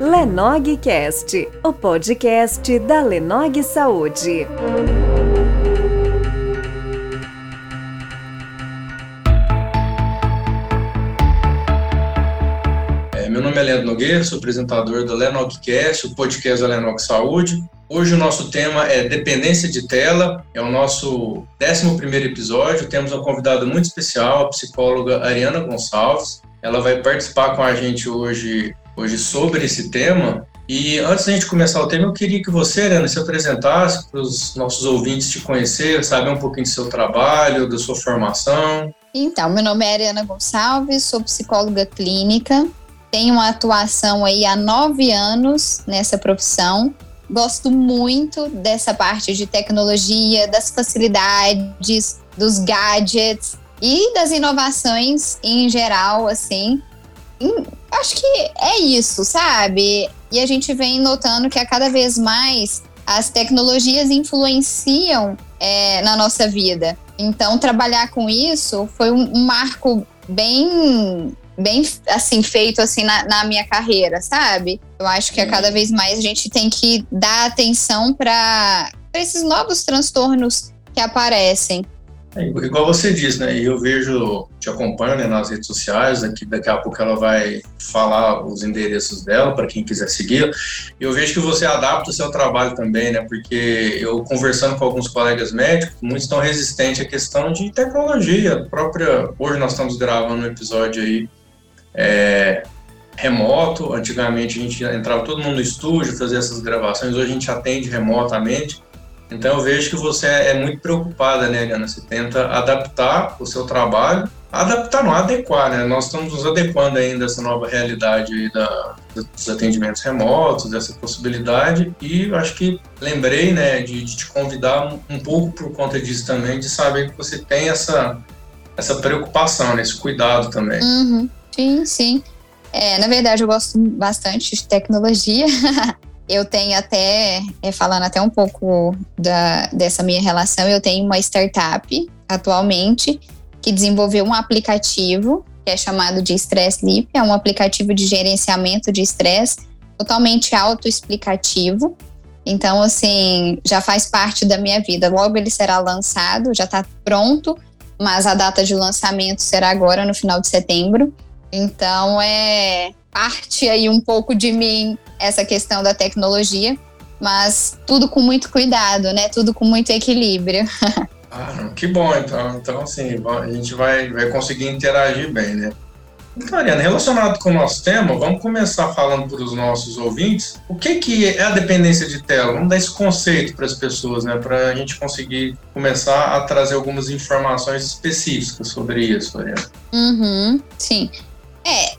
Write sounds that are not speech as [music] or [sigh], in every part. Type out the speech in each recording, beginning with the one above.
Lenogcast, o podcast da Lenog Saúde. É, meu nome é Leandro Nogueira, sou apresentador do Lenogcast, o podcast da Lenog Saúde. Hoje o nosso tema é dependência de tela, é o nosso 11 episódio. Temos uma convidada muito especial, a psicóloga Ariana Gonçalves. Ela vai participar com a gente hoje hoje sobre esse tema. E antes da gente começar o tema, eu queria que você, Ana, se apresentasse para os nossos ouvintes te conhecer, saber um pouquinho do seu trabalho, da sua formação. Então, meu nome é Ariana Gonçalves, sou psicóloga clínica, tenho uma atuação aí há nove anos nessa profissão. Gosto muito dessa parte de tecnologia, das facilidades, dos gadgets e das inovações em geral, assim acho que é isso, sabe? E a gente vem notando que a cada vez mais as tecnologias influenciam é, na nossa vida. Então, trabalhar com isso foi um, um marco bem, bem assim feito assim na, na, minha carreira, sabe? Eu acho que a cada vez mais a gente tem que dar atenção para esses novos transtornos que aparecem. É, igual você disse, né? Eu vejo, te acompanho né, nas redes sociais, daqui, daqui a pouco ela vai falar os endereços dela para quem quiser seguir. Eu vejo que você adapta o seu trabalho também, né? Porque eu conversando com alguns colegas médicos, muitos estão resistentes à questão de tecnologia. própria, hoje nós estamos gravando um episódio aí é, remoto. Antigamente a gente entrava todo mundo no estúdio, fazia essas gravações. Hoje a gente atende remotamente. Então eu vejo que você é muito preocupada, né, Eliana? Você tenta adaptar o seu trabalho, adaptar, não adequar, né? Nós estamos nos adequando ainda a essa nova realidade aí da, dos atendimentos remotos, dessa possibilidade, e acho que lembrei, né, de, de te convidar um pouco por conta disso também, de saber que você tem essa, essa preocupação, né, esse cuidado também. Uhum. Sim, sim. É, na verdade, eu gosto bastante de tecnologia. [laughs] eu tenho até, é, falando até um pouco da, dessa minha relação, eu tenho uma startup atualmente que desenvolveu um aplicativo que é chamado de Stress Leap, é um aplicativo de gerenciamento de estresse totalmente autoexplicativo. Então, assim, já faz parte da minha vida. Logo ele será lançado, já está pronto, mas a data de lançamento será agora no final de setembro. Então, é parte aí um pouco de mim essa questão da tecnologia, mas tudo com muito cuidado, né? Tudo com muito equilíbrio. [laughs] Ah, que bom, então. Então, assim, a gente vai, vai conseguir interagir bem, né? Então, Ariana, relacionado com o nosso tema, vamos começar falando para os nossos ouvintes o que, que é a dependência de tela. Vamos dar esse conceito para as pessoas, né? Para a gente conseguir começar a trazer algumas informações específicas sobre isso, Ariana. Uhum, sim. É,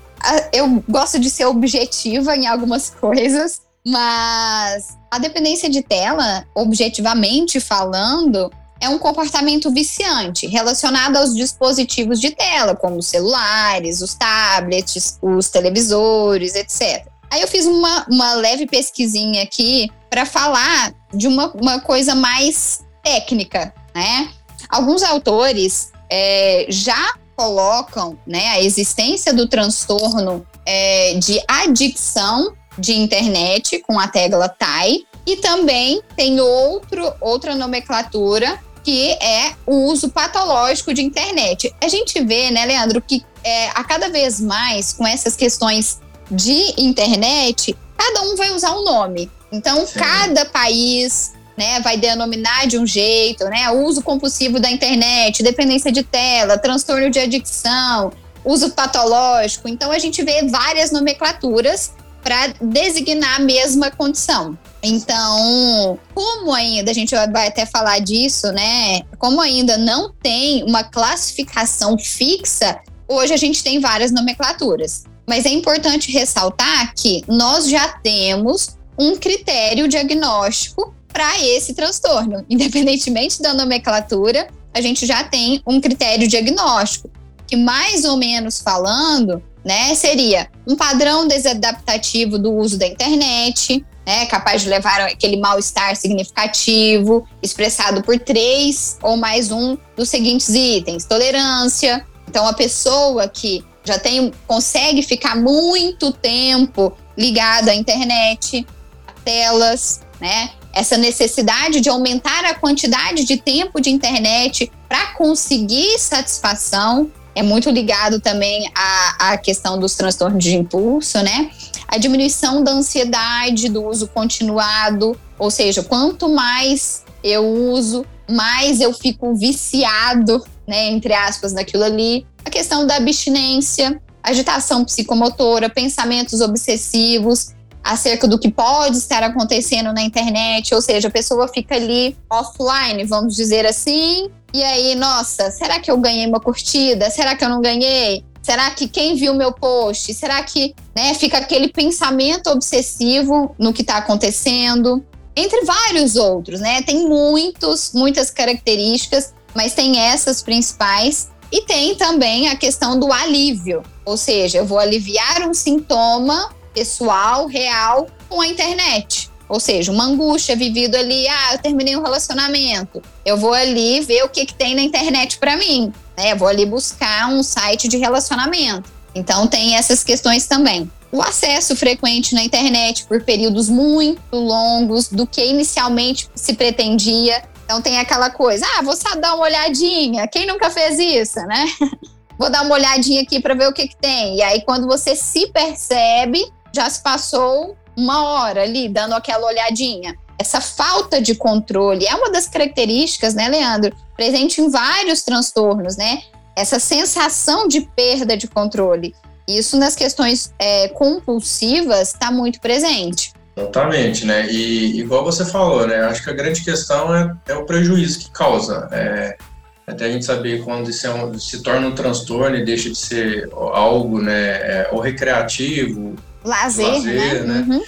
eu gosto de ser objetiva em algumas [laughs] coisas, mas a dependência de tela, objetivamente falando, é um comportamento viciante relacionado aos dispositivos de tela, como os celulares, os tablets, os televisores, etc. Aí eu fiz uma, uma leve pesquisinha aqui para falar de uma, uma coisa mais técnica, né? Alguns autores é, já colocam né, a existência do transtorno é, de adicção de internet com a tecla TAI e também tem outro, outra nomenclatura que é o uso patológico de internet. A gente vê, né, Leandro, que é, a cada vez mais com essas questões de internet, cada um vai usar um nome. Então, Sim. cada país né, vai denominar de um jeito, né, uso compulsivo da internet, dependência de tela, transtorno de adicção, uso patológico. Então a gente vê várias nomenclaturas para designar a mesma condição. Então, como ainda a gente vai até falar disso, né? Como ainda não tem uma classificação fixa, hoje a gente tem várias nomenclaturas. Mas é importante ressaltar que nós já temos um critério diagnóstico para esse transtorno. [laughs] Independentemente da nomenclatura, a gente já tem um critério diagnóstico, que mais ou menos falando, né, seria um padrão desadaptativo do uso da internet, né, capaz de levar aquele mal-estar significativo, expressado por três ou mais um dos seguintes itens: tolerância. Então, a pessoa que já tem, consegue ficar muito tempo ligado à internet, telas, né? Essa necessidade de aumentar a quantidade de tempo de internet para conseguir satisfação é muito ligado também à, à questão dos transtornos de impulso, né? A diminuição da ansiedade, do uso continuado, ou seja, quanto mais eu uso, mais eu fico viciado, né, entre aspas, naquilo ali. A questão da abstinência, agitação psicomotora, pensamentos obsessivos acerca do que pode estar acontecendo na internet, ou seja, a pessoa fica ali offline, vamos dizer assim, e aí, nossa, será que eu ganhei uma curtida? Será que eu não ganhei? Será que quem viu meu post? Será que né, fica aquele pensamento obsessivo no que está acontecendo? Entre vários outros, né? Tem muitos, muitas características, mas tem essas principais. E tem também a questão do alívio, ou seja, eu vou aliviar um sintoma pessoal, real, com a internet. Ou seja, uma angústia vivido ali, ah, eu terminei um relacionamento. Eu vou ali ver o que, que tem na internet para mim. Né? Eu vou ali buscar um site de relacionamento. Então tem essas questões também. O acesso frequente na internet por períodos muito longos do que inicialmente se pretendia. Então tem aquela coisa, ah, vou só dar uma olhadinha. Quem nunca fez isso, né? [laughs] vou dar uma olhadinha aqui para ver o que, que tem. E aí quando você se percebe, já se passou uma hora ali dando aquela olhadinha. Essa falta de controle é uma das características, né, Leandro? Presente em vários transtornos, né? Essa sensação de perda de controle. Isso nas questões é, compulsivas está muito presente. Exatamente, né? E igual você falou, né? Acho que a grande questão é, é o prejuízo que causa. É, até a gente saber quando isso é um, se torna um transtorno e deixa de ser algo, né? É, ou recreativo, lazer, lazer né? né? Uhum.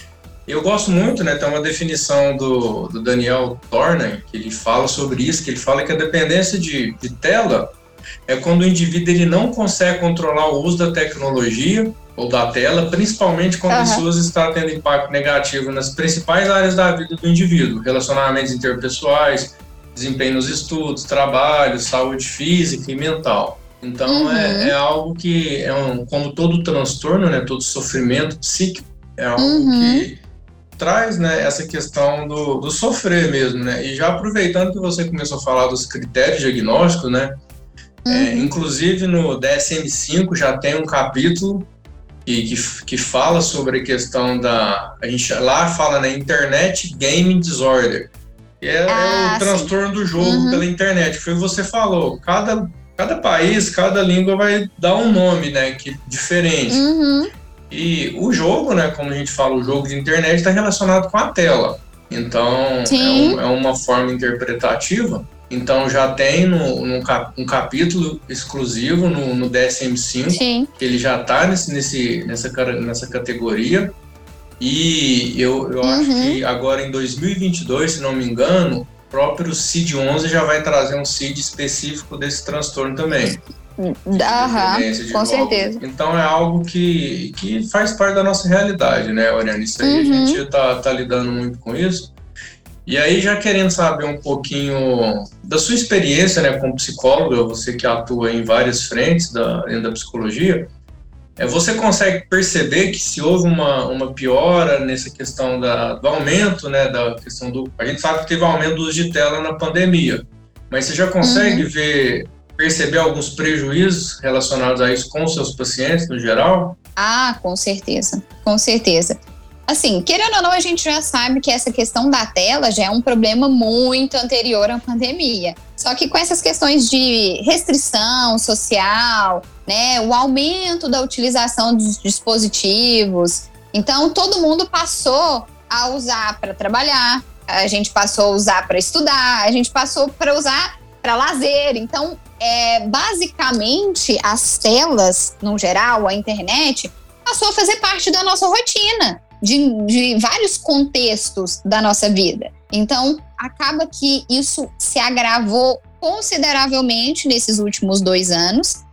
Eu gosto muito, né? Tem uma definição do, do Daniel Torner, que ele fala sobre isso, que ele fala que a dependência de, de tela é quando o indivíduo ele não consegue controlar o uso da tecnologia ou da tela, principalmente quando uhum. isso está tendo impacto negativo nas principais áreas da vida do indivíduo, relacionamentos interpessoais, desempenho nos estudos, trabalho, saúde física e mental. Então é, uhum. é, é, algo que é um, como todo transtorno, né, todo sofrimento psíquico é algo uhum. que traz, né, essa questão do, do sofrer mesmo, né. E já aproveitando que você começou a falar dos critérios diagnósticos, né, é, uhum. é, inclusive no DSM-5 já tem um capítulo que, que, que, fala sobre a questão da a gente lá fala na né, Internet Gaming Disorder, que é, ah, é o transtorno sim. do jogo uhum. pela internet. Foi o que você falou. Cada cada país, cada língua vai dar um nome, né, que diferente. Uhum. E o jogo, né, como a gente fala, o jogo de internet está relacionado com a tela. Então, é, um, é, uma forma interpretativa. Então, já tem no, no cap, um capítulo exclusivo no, no DSM-5, Sim. que ele já está nesse, nesse, nessa, nessa categoria. E eu, eu uhum. acho que agora em 2022, se não me engano, próprio CID-11 já vai trazer um CID específico desse transtorno também. Aham, com certeza. Então é algo que, que faz parte da nossa realidade, né, Oriana? Isso aí uhum. a gente tá, tá lidando muito com isso. E aí, já querendo saber um pouquinho da sua experiência né, como psicóloga, você que atua em várias frentes da, dentro da psicologia, é, você consegue perceber que se houve uma, uma piora nessa questão da, do aumento, né, da questão do... A gente sabe que teve aumento do uso de tela na pandemia, mas você já consegue uhum. ver, perceber alguns prejuízos relacionados a isso com seus pacientes no geral? Ah, com certeza, com certeza. Assim, querendo ou não, a gente já sabe que essa questão da tela já é um problema muito anterior à pandemia. Só que com essas questões de restrição social, né, o aumento da utilização dos dispositivos, então todo mundo passou a usar para trabalhar, a gente passou a usar para estudar, a gente passou para usar para lazer. Então, é, basicamente, as telas, no geral, a internet, passou a fazer parte da nossa rotina de, de vários contextos da nossa vida. Então, acaba que isso se agravou consideravelmente nesses últimos dois anos.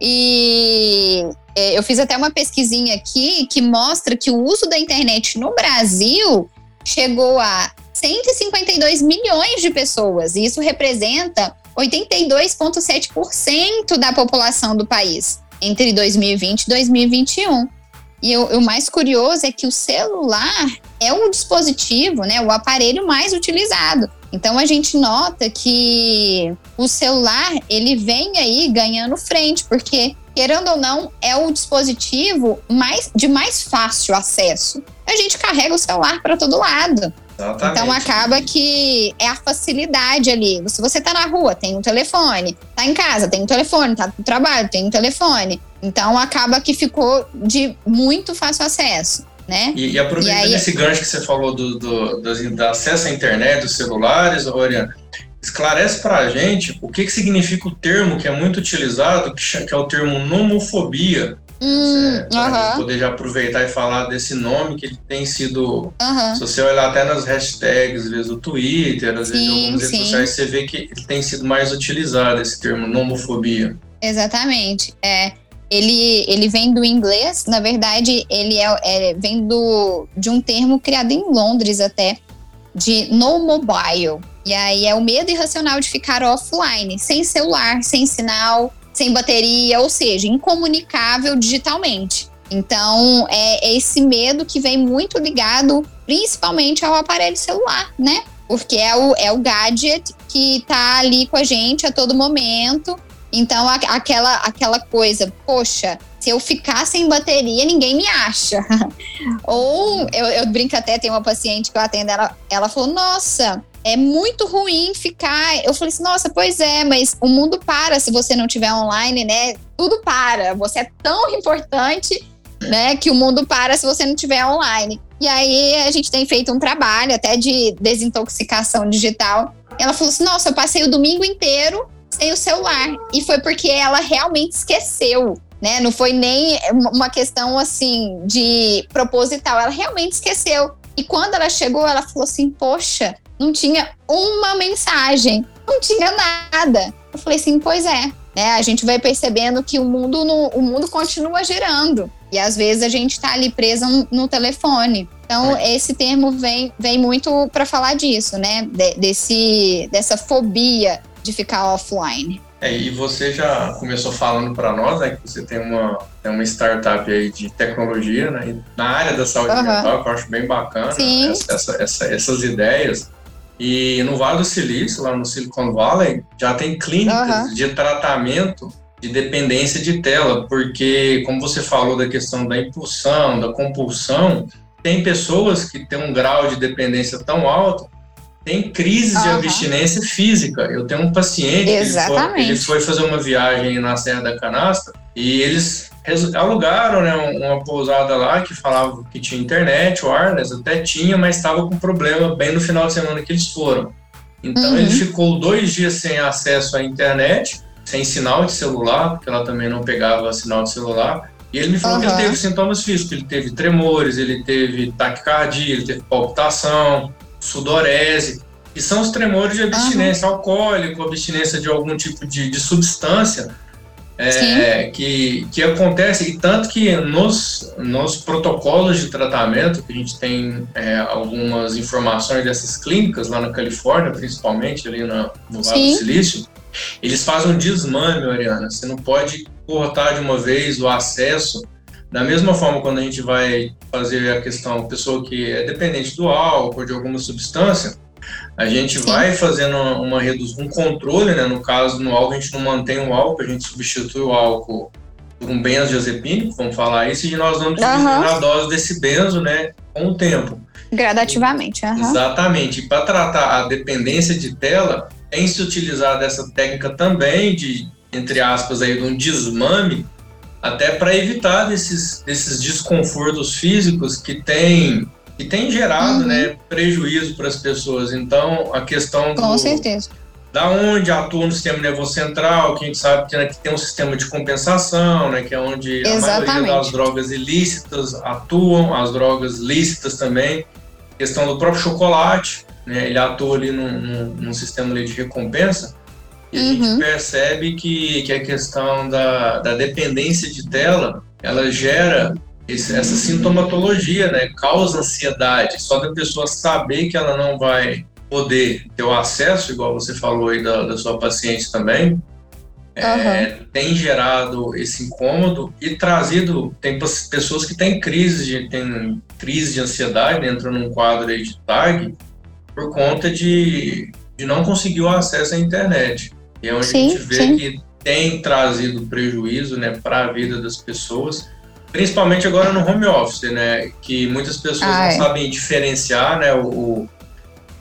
E é, eu fiz até uma pesquisinha aqui que mostra que o uso da internet no Brasil chegou a 152 milhões de pessoas. E isso representa 82,7% da população do país. entre 2020 e 2021. E o, o, mais curioso é que o celular é o dispositivo, né, o aparelho mais utilizado. Então a gente nota que o celular ele vem aí ganhando frente, porque querendo ou não é o dispositivo mais de mais fácil acesso. A gente carrega o celular para todo lado. Exatamente. Então acaba que é a facilidade ali. Se você tá na rua, tem um telefone. Tá em casa, tem um telefone. Tá no trabalho, tem um telefone. Então acaba que ficou de muito fácil acesso. Né? E, e aproveitando aí, esse gancho que você falou do, do, do, do acesso à internet, dos celulares, Oriana, esclarece para a gente o que, que significa o termo que é muito utilizado, que, é o termo nomofobia. Hum, para poder já aproveitar e falar desse nome que ele tem sido. Se você olhar até nas hashtags, às vezes do Twitter, às vezes em algumas redes sociais, você vê que ele tem sido mais utilizado, esse termo nomofobia. Exatamente. É, ele, ele vem do inglês, na verdade, ele é, é, vem do, de um termo criado em Londres até, de no mobile. E aí é o medo irracional de ficar offline, sem celular, sem sinal, sem bateria, ou seja, incomunicável digitalmente. Então, é esse medo que vem muito ligado principalmente ao aparelho celular, né? Porque é o, é o gadget que tá ali com a gente a todo momento. Então, a, aquela, aquela coisa, poxa, se eu ficar sem bateria, ninguém me acha. [laughs] Ou eu, eu brinco até, tem uma paciente que eu atendo, ela, ela falou: Nossa, é muito ruim ficar. Eu falei assim, nossa, pois é, mas o mundo para se você não tiver online, né? Tudo para. Você é tão importante, né, que o mundo para se você não tiver online. E aí a gente tem feito um trabalho até de desintoxicação digital. Ela falou assim: nossa, eu passei o domingo inteiro sem o celular. E foi porque ela realmente esqueceu. Né? Não foi nem uma questão assim de proposital, ela realmente esqueceu. E quando ela chegou, ela falou assim: Poxa, não tinha uma mensagem, não tinha nada. Eu falei assim, pois é, né? A gente vai percebendo que o mundo, no, o mundo continua girando. E às vezes a gente está ali presa no, telefone. Então, é. esse termo vem, vem muito para falar disso, né? De, desse, dessa fobia de ficar offline. É, e você já começou falando para nós, né, que você tem uma, tem uma startup aí de tecnologia, né, na área da saúde uhum. mental, que eu acho bem bacana, essa, essa, essas ideias. E no Vale do Silício, lá no Silicon Valley, já tem clínicas uhum. de tratamento de dependência de tela, porque, como você falou da questão da impulsão, da compulsão, tem pessoas que têm um grau de dependência tão alto, tem crises uhum. de abstinência física. Eu tenho um paciente, ele foi, ele foi, fazer uma viagem na Serra da Canastra e eles alugaram né, uma pousada lá que falava que tinha internet, wireless, até tinha, mas estava com problema bem no final de semana que eles foram. Então uhum. ele ficou dois dias sem acesso à internet, sem sinal de celular, porque ela também não pegava sinal de celular. E ele me falou uhum. que ele teve sintomas físicos, ele teve tremores, ele teve taquicardia, ele teve palpitação, sudorese, que são os tremores de abstinência uhum. alcoólica, abstinência de algum tipo de, de substância é, que, que acontece, e tanto que nos, nos protocolos de tratamento, que a gente tem é, algumas informações dessas clínicas lá na Califórnia, principalmente ali no, no Vale do Silício, eles fazem um desmame, Ariana. Você não pode cortar de uma vez o acesso. Da mesma forma, quando a gente vai fazer a questão, pessoa que é dependente do álcool, de alguma substância, a gente vai fazendo uma redução, um controle, né? No caso, no álcool, a gente não mantém o álcool, a gente substitui o álcool por um benzodiazepínico, vamos falar isso, e nós vamos diminuindo uhum. a dose desse benzo, né? Com o tempo. Gradativamente, uhum. Exatamente. Para tratar a dependência de tela, tem se utilizado essa técnica também de, entre aspas, aí, de um desmame, até para evitar desses, desses desconfortos físicos que tem e tem gerado uhum. né, prejuízo para as pessoas. Então, a questão do, Com certeza. Da onde atua no sistema nervoso central, que a gente sabe que, né, que tem um sistema de compensação, né, que é onde Exatamente. a maioria das drogas ilícitas atuam, as drogas lícitas também. A questão do próprio chocolate, né, ele atua ali num, num, num sistema de recompensa. E uhum. a gente uhum. percebe que, que a questão da, da dependência de tela, ela gera esse, essa sintomatologia, né? Causa ansiedade. Só da pessoa saber que ela não vai poder ter o acesso, igual você falou aí da, da sua paciente também, é, tem gerado esse incômodo e trazido tem pessoas que têm crise de têm crise de ansiedade entram num quadro aí de tag por conta de, de não conseguir o acesso à internet e é onde sim, a gente vê sim. que tem trazido prejuízo né para a vida das pessoas principalmente agora no home office né que muitas pessoas ah, não é. sabem diferenciar né o, o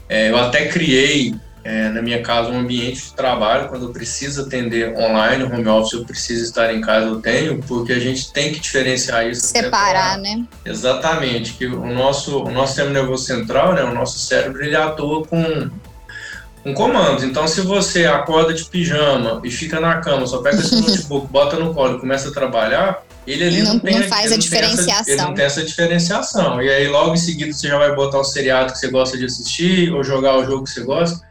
é, eu até criei é, na minha casa um ambiente de trabalho, quando eu preciso atender online, home office, eu preciso estar em casa, eu tenho, porque a gente tem que diferenciar isso. Separar, né? Exatamente, que o nosso, o nosso sistema nervoso central, né, o nosso cérebro, ele atua com um comando. Então, se você acorda de pijama e fica na cama, só pega esse [laughs] notebook, bota no colo e começa a trabalhar, ele ali não, não tem, não faz a diferenciação. Essa, ele não tem essa diferenciação. E aí, logo em seguida, você já vai botar o seriado que você gosta de assistir ou jogar o jogo que você gosta.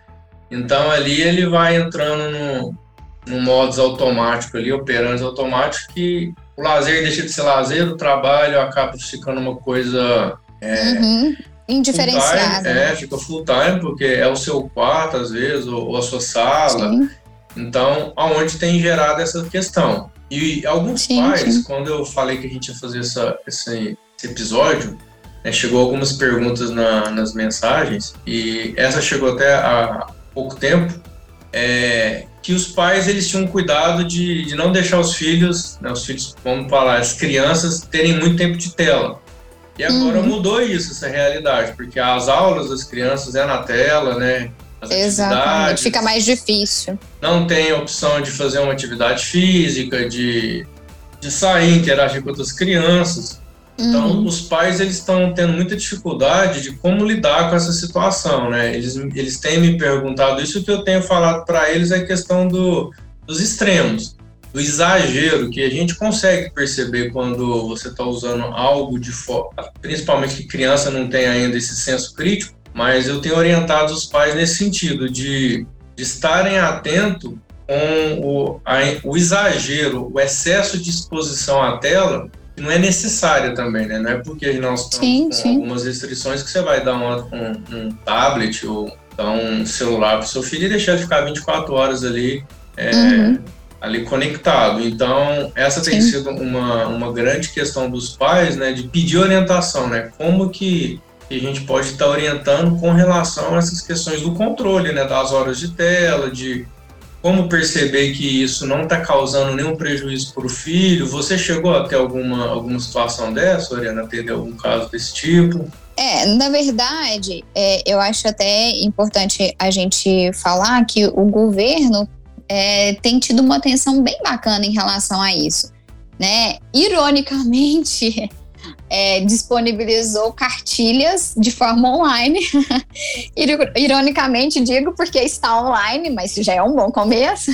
Então ali ele vai entrando no, no modos automático ali, operantes automáticos, que o lazer deixa de ser lazer, o trabalho acaba ficando uma coisa. É, uhum. Indiferenciada. É, fica full time, porque é o seu quarto, às vezes, ou, ou a sua sala. Sim. Então, aonde tem gerado essa questão. E alguns sim, pais, sim. quando eu falei que a gente ia fazer essa, esse, esse episódio, né, chegou algumas perguntas na, nas mensagens, e essa chegou até a, pouco tempo, é, que os pais eles tinham cuidado de, de não deixar os filhos, né, os filhos, vamos falar, as crianças terem muito tempo de tela. E agora uhum. mudou isso, essa realidade, porque as aulas das crianças é na tela, né? As Exatamente, fica mais difícil. Não tem opção de fazer uma atividade física, de, de sair, interagir com outras crianças. Então, uhum. os pais eles estão tendo muita dificuldade de como lidar com essa situação, né? Eles, eles têm me perguntado isso, o que eu tenho falado para eles é a questão do, dos extremos, do exagero, que a gente consegue perceber quando você está usando algo de forma, principalmente que criança não tem ainda esse senso crítico, mas eu tenho orientado os pais nesse sentido, de, de estarem atentos com o, a, o exagero, o excesso de exposição à tela, não é necessária também, né? Não é porque nós estamos sim, com sim. algumas restrições que você vai dar uma, um, um, tablet ou dar um celular para o seu filho e deixar ele ficar 24 horas ali, é, uhum. Ali conectado. Então, essa sim. tem sido uma, uma grande questão dos pais, né? De pedir orientação, né? Como que a gente pode estar orientando com relação a essas questões do controle, né? Das horas de tela, de como perceber que isso não está causando nenhum prejuízo para o filho? Você chegou a ter alguma, alguma situação dessa, Oriana? Teve algum caso desse tipo? É, na verdade, é, eu acho até importante a gente falar que o governo é, tem tido uma atenção bem bacana em relação a isso. Né? Ironicamente, [laughs] é, disponibilizou cartilhas de forma online. [laughs] Ironicamente digo porque está online, mas já é um bom começo.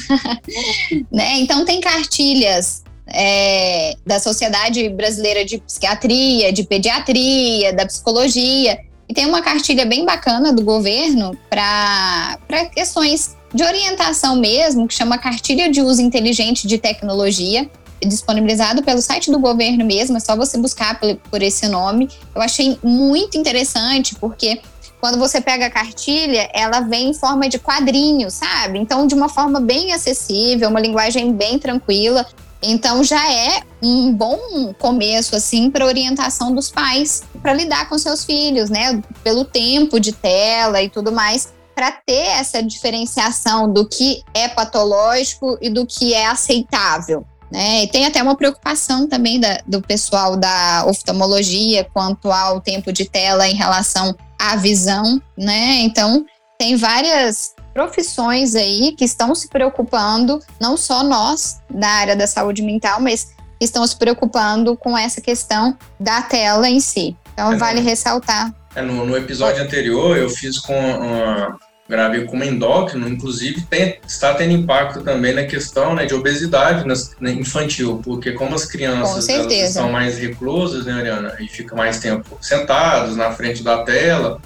[laughs] né? Então tem cartilhas é, da Sociedade Brasileira de Psiquiatria, de Pediatria, da Psicologia. E tem uma cartilha bem bacana do governo para questões de orientação mesmo, que chama Cartilha de Uso Inteligente de Tecnologia disponibilizado pelo site do governo mesmo, é só você buscar por, por esse nome. Eu achei muito interessante, porque quando você pega a cartilha, ela vem em forma de quadrinho, sabe? Então, de uma forma bem acessível, uma linguagem bem tranquila. Então, já é um bom começo, assim, para orientação dos pais, para lidar com seus filhos, né? Pelo tempo de tela e tudo mais, para ter essa diferenciação do que é patológico e do que é aceitável. Né? E tem até uma preocupação também da, do pessoal da oftalmologia quanto ao tempo de tela em relação à visão, né? Então, tem várias profissões aí que estão se preocupando, não só nós da área da saúde mental, mas estão se preocupando com essa questão da tela em si. Então, é, vale ressaltar. É, no, no, episódio anterior, eu fiz com uma gravei como endócrino, inclusive tem, está tendo impacto também na questão né, de obesidade nas, na infantil, porque como as crianças são mais reclusas, né, Ariana, e fica mais tempo sentados na frente da tela,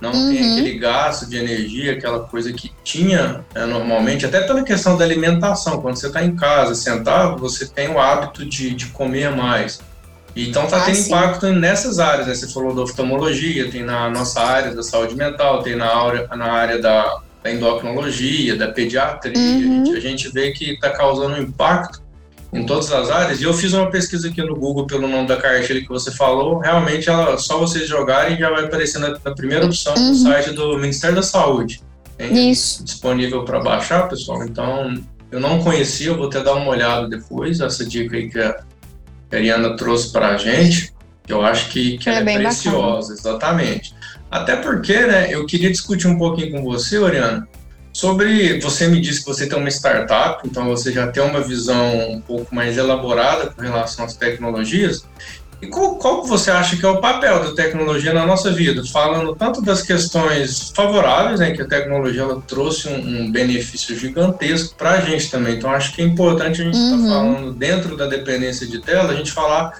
não uhum. tem aquele gasto de energia, aquela coisa que tinha né, normalmente, até pela questão da alimentação, quando você está em casa sentado, você tem o hábito de, de comer mais. Então está ah, tendo sim. impacto nessas áreas, né? Você falou da oftalmologia, tem na nossa área da saúde mental, tem na área, na área da, da endocrinologia, da pediatria, uhum. a gente vê que está causando impacto em todas as áreas. E eu fiz uma pesquisa aqui no Google pelo nome da cartilha que você falou. Realmente, ela só vocês jogarem já vai aparecer na, na primeira opção uhum. no site do Ministério da Saúde. Isso. Disponível para baixar, pessoal. Então, eu não conhecia, eu vou até dar uma olhada depois. Essa dica aí que a Ariana trouxe para a gente, que eu acho que, que é, é preciosa, bacana. exatamente. Até porque, né, eu queria discutir um pouquinho com você, Oriana, sobre. Você me disse que você tem uma startup, então você já tem uma visão um pouco mais elaborada com relação às tecnologias. E qual, qual você acha que é o papel da tecnologia na nossa vida? Falando tanto das questões favoráveis, né, que a tecnologia ela trouxe um, um benefício gigantesco para a gente também. Então, acho que é importante a gente estar tá uhum. tá falando, dentro da dependência de tela, a gente falar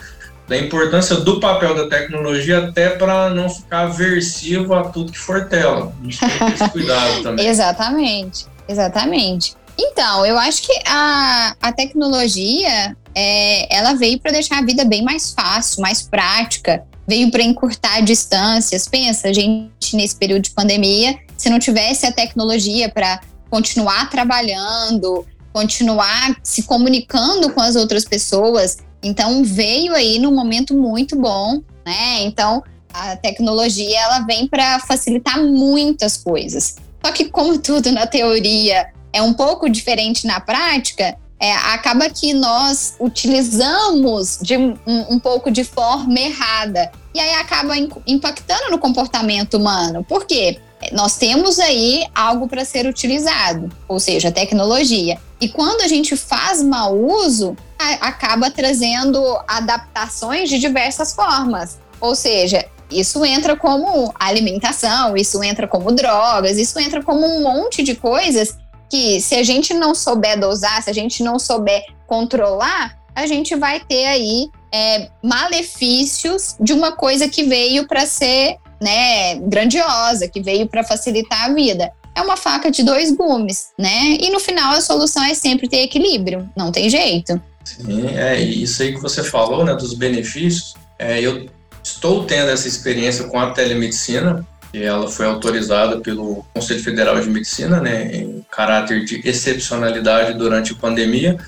da importância do papel da tecnologia até para não ficar aversivo a tudo que for tela. A gente tem que ter esse [laughs] cuidado também. exatamente, exatamente. Então, eu acho que a, a tecnologia é, ela veio para deixar a vida bem mais fácil, mais prática, veio para encurtar distâncias. Pensa, a gente nesse período de pandemia, se não tivesse a tecnologia para continuar trabalhando, continuar se comunicando com as outras pessoas, então veio aí num momento muito bom, né? Então a tecnologia ela vem para facilitar muitas coisas. Só que como tudo na teoria é um pouco diferente na prática, é, acaba que nós utilizamos de um, um, pouco de forma errada. E aí acaba impactando no comportamento humano. Por quê? Nós temos aí algo para ser utilizado, ou seja, tecnologia. E quando a gente faz mau uso, a, acaba trazendo adaptações de diversas formas. Ou seja, isso entra como alimentação, isso entra como drogas, isso entra como um monte de coisas que, se a gente não souber dosar, se a gente não souber controlar, a gente vai ter aí é, malefícios de uma coisa que veio para ser né, grandiosa, que veio para facilitar a vida é uma faca de dois gumes, né? E no final a solução é sempre ter equilíbrio, não tem jeito. Sim, é isso aí que você falou, né, dos benefícios. É, eu estou tendo essa experiência com a telemedicina, e ela foi autorizada pelo Conselho Federal de Medicina, né, em caráter de excepcionalidade durante a pandemia.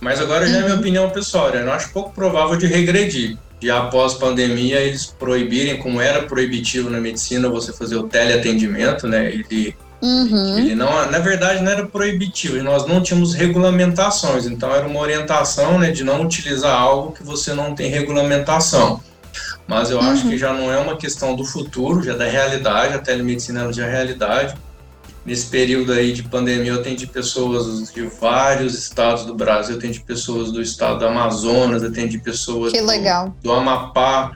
Mas agora já é minha uhum. opinião pessoal, né? eu acho pouco provável de regredir. E após pandemia eles proibirem, como era proibitivo na medicina, você fazer o teleatendimento, né? Ele Uhum. Ele não, na verdade, não era proibitivo, e nós não tínhamos regulamentações, então era uma orientação né, de não utilizar algo que você não tem regulamentação. Mas eu uhum. acho que já não é uma questão do futuro, já é da realidade, a telemedicina já é realidade. Nesse período aí de pandemia, eu atendi pessoas de vários estados do Brasil, eu atendi pessoas do estado do Amazonas, eu atendi pessoas do, do, Amapá,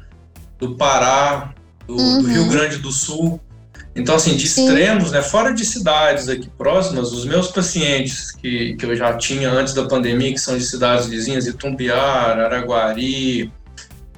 do Pará, do, uhum. do Rio Grande do Sul. Então, assim, de Sim. extremos, né, fora de cidades aqui próximas, os meus pacientes que, que eu já tinha antes da pandemia, que são de cidades vizinhas, Itumbiara, Araguari,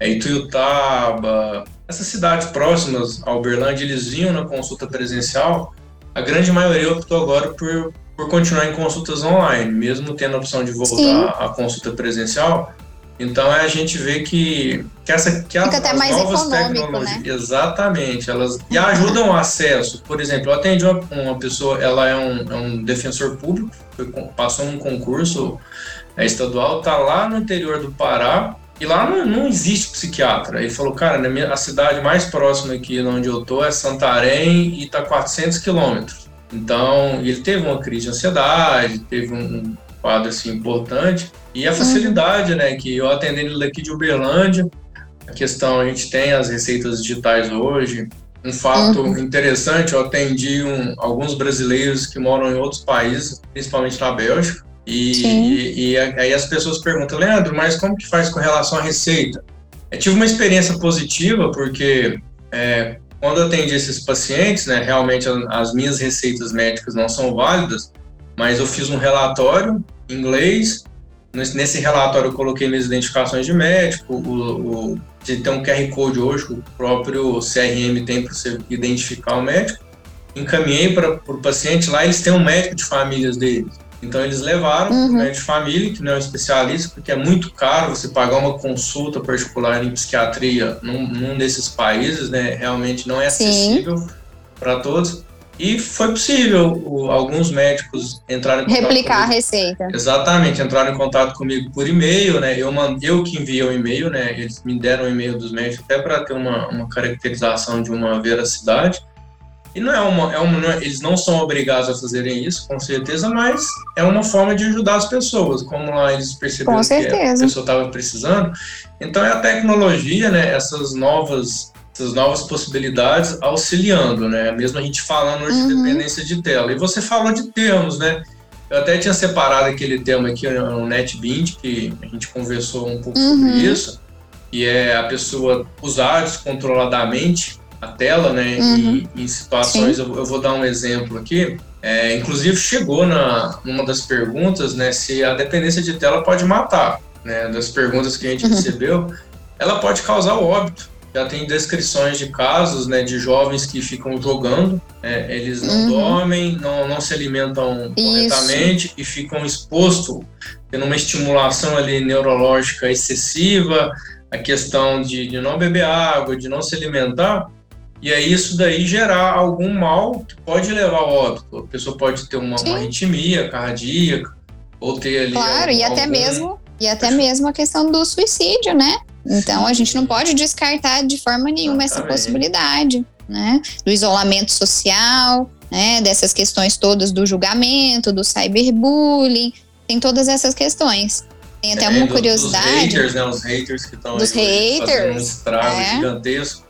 é, Ituiutaba, essas cidades próximas a Uberlândia, eles vinham na consulta presencial, a grande maioria optou agora por, por continuar em consultas online, mesmo tendo a opção de voltar Sim. à consulta presencial, então a gente vê que, que, essa, que as, as novas tecnologias. Né? Exatamente, elas e ajudam o acesso. Por exemplo, eu atendi uma, uma pessoa, ela é um, é um defensor público, foi, passou num concurso é, estadual, tá lá no interior do Pará, e lá não, não existe psiquiatra. Ele falou, cara, na minha, a cidade mais próxima aqui onde eu tô é Santarém e tá 400 quilômetros. Então, ele teve uma crise de ansiedade, teve um quadro assim importante. E a facilidade, uhum. né, que eu atendendo ele daqui de Uberlândia, a questão, a gente tem as receitas digitais hoje. Um fato uhum. interessante, eu atendi um, alguns brasileiros que moram em outros países, principalmente na Bélgica, e, e, e, aí as pessoas perguntam, Leandro, mas como que faz com relação à receita? Eu tive uma experiência positiva, porque é, quando eu atendi esses pacientes, né, realmente as minhas receitas médicas não são válidas, mas eu fiz um relatório em inglês. Nesse relatório eu coloquei minhas identificações de médico, o, o, tem um QR Code hoje que o próprio CRM tem para você identificar o médico. Encaminhei para o paciente, lá eles têm um médico de famílias deles. Então eles levaram uhum. o médico de família, que não é um especialista, porque é muito caro você pagar uma consulta particular em psiquiatria num, num desses países, né? Realmente não é acessível para todos. E foi possível o, alguns médicos entrarem em contato Replicar comigo. a receita. Exatamente, entraram em contato comigo por e-mail, né? Eu, mandei, eu que enviei o e-mail, né? Eles me deram o e-mail dos médicos até para ter uma, uma caracterização de uma veracidade. E não é uma, é uma não é, eles não são obrigados a fazerem isso, com certeza, mas é uma forma de ajudar as pessoas, como lá eles perceberam que a pessoa estava precisando. Então é a tecnologia, né? Essas novas essas novas possibilidades auxiliando, né? Mesmo a gente falando hoje uhum. de dependência de tela. E você falou de termos, né? Eu até tinha separado aquele termo aqui no NetBeat, que a gente conversou um pouco uhum. sobre isso, que é a pessoa usar descontroladamente a tela, né? Uhum. Em, em, situações, eu, eu, vou dar um exemplo aqui. É, inclusive chegou na numa das perguntas, né? Se a dependência de tela pode matar, né? Das perguntas que a gente uhum. recebeu, ela pode causar o óbito já tem descrições de casos né, de jovens que ficam jogando, é, eles não uhum. dormem, não, não se alimentam Isso. corretamente e ficam expostos, tendo uma estimulação ali neurológica excessiva, a questão de, de não beber água, de não se alimentar, e aí isso daí gerar algum mal que pode levar ao óbito. A pessoa pode ter uma, uma arritmia cardíaca, ou ter ali. Claro, algum, e até mesmo e até mesmo a questão do suicídio, né? Então a gente não pode descartar de forma nenhuma essa possibilidade, né? Do isolamento social, né? Dessas questões todas do julgamento, do cyberbullying, tem todas essas questões. Tem até é, uma do, curiosidade. Dos haters, né? Os haters que estão dos haters, um estrago é. gigantesco.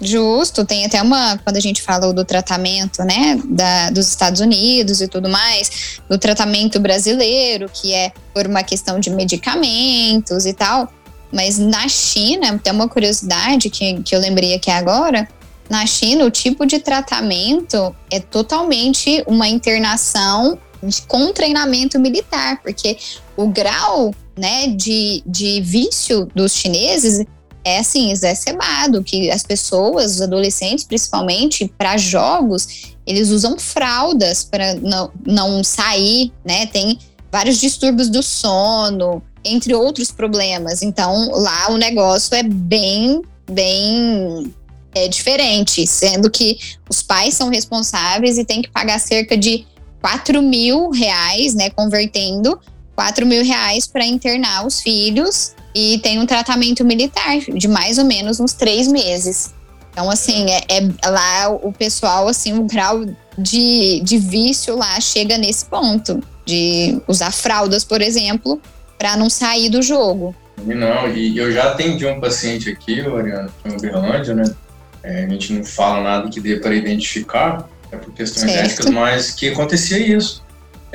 Justo, tem até uma, quando a gente fala do tratamento, né, da, dos Estados Unidos e tudo mais, do tratamento brasileiro, que é por uma questão de medicamentos e tal, mas na China, tem uma curiosidade que, que eu lembrei aqui agora. Na China, o tipo de tratamento é totalmente uma internação com treinamento militar, porque o grau né, de, de vício dos chineses é assim, exacerbado, que as pessoas, os adolescentes principalmente, para jogos, eles usam fraldas para não, não sair, né? Tem vários distúrbios do sono, entre outros problemas. Então, lá o negócio é bem, bem é, diferente, sendo que os pais são responsáveis e tem que pagar cerca de 4 mil reais, né? Convertendo 4 mil reais para internar os filhos e tem um tratamento militar de mais ou menos uns três meses. Então, assim, é, é lá o pessoal, assim, o grau de, de vício lá chega nesse ponto de usar fraldas, por exemplo, para não sair do jogo. Não, e eu já atendi um paciente aqui, Oriana, em Uberlândia, né? É, a gente não fala nada que dê para identificar, é por questões certo. éticas, mas que acontecia isso.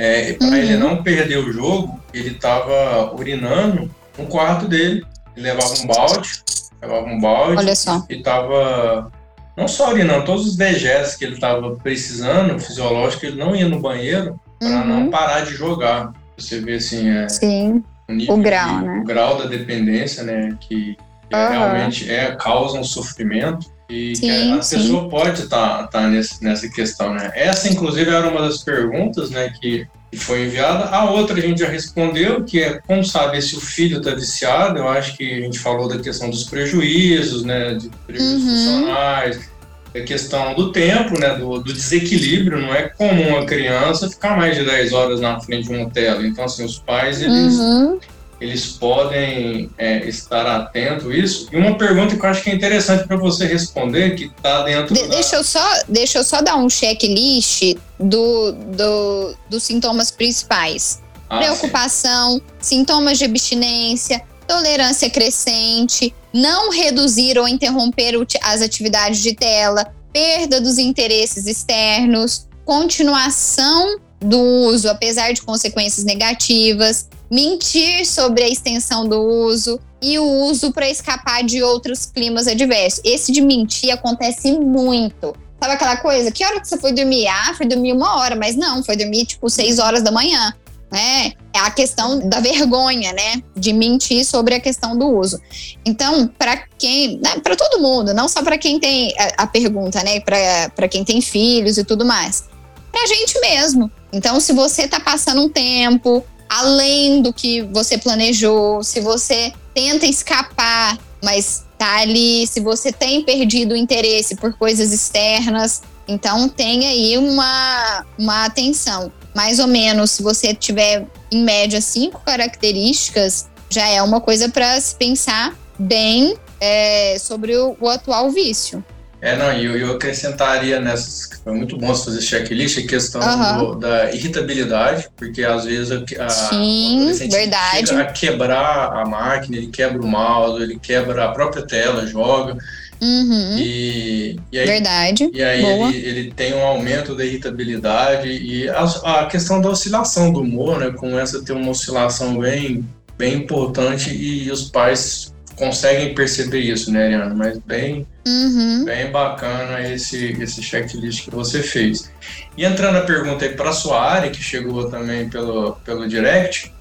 É, para uhum. ele não perder o jogo, ele estava urinando no quarto dele. Ele levava um balde, levava um balde Olha só. e estava não só urinando, todos os dejetos que ele estava precisando, fisiológico, ele não ia no banheiro para uhum. não parar de jogar. Você vê assim, é, Sim. o, nível o grau, de, né? o grau da dependência, né? Que, uhum. realmente é, causa um sofrimento e sim, a, sim. pessoa pode estar tá, tá nessa questão, né? Essa, inclusive, era uma das perguntas, né? Que foi enviada. A outra a gente já respondeu, que é como saber se o filho está viciado. Eu acho que a gente falou da questão dos prejuízos, né? De prejuízos uhum. funcionais a questão do tempo, né, do, do, desequilíbrio, não é comum uma criança ficar mais de 10 horas na frente de uma tela. Então, assim, os pais, eles, uhum. Eles podem é, estar atentos a isso. E uma pergunta que eu acho que é interessante para você responder, que está dentro de, da... Deixa eu, só, deixa eu só dar um checklist do, do, dos sintomas principais. Ah, Preocupação, sim. sintomas de abstinência, tolerância crescente, não reduzir ou interromper as atividades de tela, perda dos interesses externos, continuação do uso apesar de consequências negativas, mentir sobre a extensão do uso e o uso para escapar de outros climas adversos. Esse de mentir acontece muito. Sabe aquela coisa? Que hora que você foi dormir? Ah, foi dormir uma hora, mas não, foi dormir tipo seis horas da manhã né? É a questão da vergonha, né? De mentir sobre a questão do uso. Então, para quem, né, para todo mundo, não só para quem tem a, a pergunta, né? Para quem tem filhos e tudo mais, para a gente mesmo. Então, se você está passando um tempo além do que você planejou, se você tenta escapar, mas tá ali, se você tem perdido o interesse por coisas externas, Então tem aí uma, uma atenção. Mais ou menos, se você tiver em média cinco características, já é uma coisa para se pensar bem é, sobre o, o, atual vício. É, não, e eu, eu, acrescentaria nessas, foi muito bom você fazer checklist, a questão uhum. do, da irritabilidade, porque às vezes a, a Sim, verdade. a quebrar a máquina, ele quebra o mouse, ele quebra a própria tela, joga. Uhum. E, e aí, Verdade. E aí ele, ele, tem um aumento da irritabilidade e a, a, questão da oscilação do humor, né? Começa a ter uma oscilação bem, bem importante e os pais conseguem perceber isso, né, Ariana? Mas bem, uhum. bem bacana esse, esse checklist que você fez. E entrando a pergunta aí para a sua área, que chegou também pelo, pelo direct,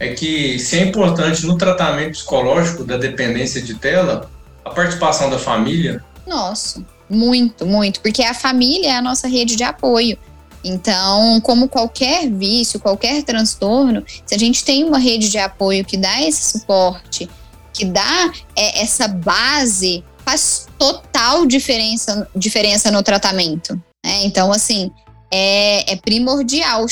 é que se é importante no tratamento psicológico da dependência de tela, a participação da família? Nossa, muito, muito, porque a família é a nossa rede de apoio. Então, como qualquer vício, qualquer transtorno, se a gente tem uma rede de apoio que dá esse suporte, que dá é, essa base, faz total diferença, diferença no tratamento. Né? Então, assim, é, é primordial.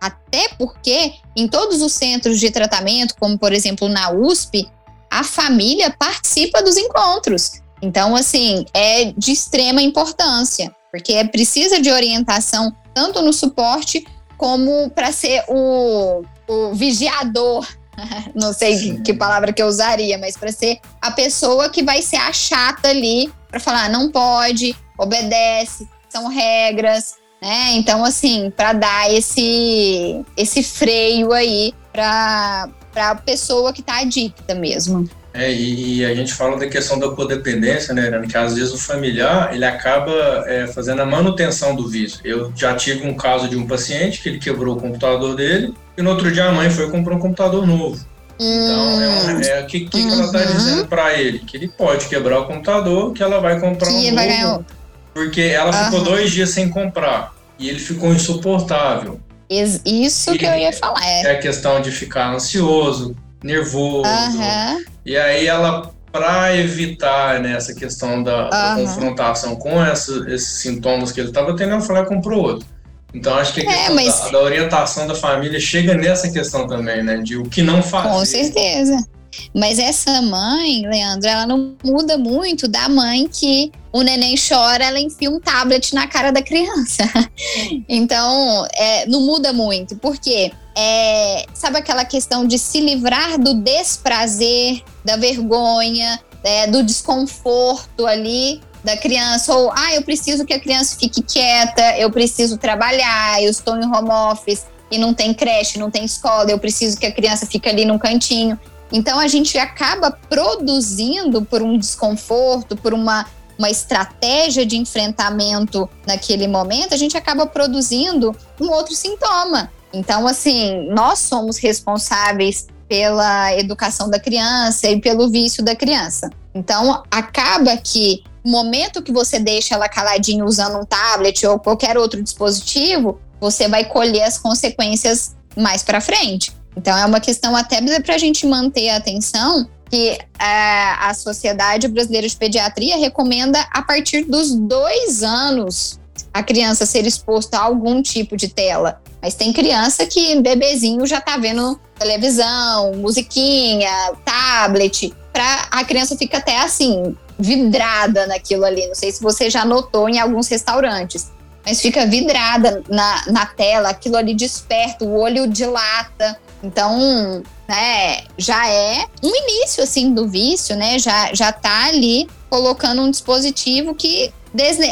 Até porque em todos os centros de tratamento, como por exemplo na USP, a família participa dos encontros. Então, assim, é de extrema importância, porque é precisa de orientação tanto no suporte como para ser o, o vigiador. [laughs] Não sei que, que, palavra que eu usaria, mas para ser a pessoa que vai ser a chata ali para falar não pode, obedece, são regras, né? Então assim, para dar esse esse freio aí para para a pessoa que está adicta mesmo. É, e, a gente fala da questão da codependência, né, Irene? Que às vezes o familiar ele acaba é, fazendo a manutenção do vício. Eu já tive um caso de um paciente que ele quebrou o computador dele e no outro dia a mãe foi e comprou um computador novo. Então, é, um, é o que, que, uhum. ela está dizendo para ele? Que ele pode quebrar o computador, que ela vai comprar um novo. Porque ela uhum. ficou dois dias sem comprar e ele ficou insuportável. Isso e que eu ia falar. É. é a questão de ficar ansioso, nervoso. Uhum. E aí ela, para evitar né, essa questão da, da confrontação com essa, esses sintomas que ele estava tendo, ela falou, comprou outro. Então acho que a é, questão mas... da, da, orientação da família chega nessa questão também, né? De o que não fazer. Com certeza. Mas essa mãe, Leandro, ela não muda muito da mãe que o neném chora, ela enfia um tablet na cara da criança. [laughs] então, é, não muda muito. Por quê? É, sabe aquela questão de se livrar do desprazer, da vergonha, é, do desconforto ali da criança, ou ah, eu preciso que a criança fique quieta, eu preciso trabalhar, eu estou em home office e não tem creche, não tem escola, eu preciso que a criança fique ali num cantinho. Então a gente acaba produzindo por um desconforto, por uma, uma estratégia de enfrentamento naquele momento, a gente acaba produzindo um outro sintoma. Então, assim, nós somos responsáveis pela educação da criança e pelo vício da criança. Então, acaba que o momento que você deixa ela caladinha usando um tablet ou qualquer outro dispositivo, você vai colher as consequências mais para frente. Então é uma questão até para a gente manter a atenção que a, é, a Sociedade Brasileira de Pediatria recomenda a partir dos dois anos a criança ser exposta a algum tipo de tela. Mas tem criança que bebezinho já tá vendo televisão, musiquinha, tablet. Pra, a criança fica até assim, vidrada naquilo ali. Não sei se você já notou em alguns restaurantes. Mas fica vidrada na, na tela, aquilo ali desperta, o olho dilata. Então, né, já é um início assim do vício, né? Já já tá ali colocando um dispositivo que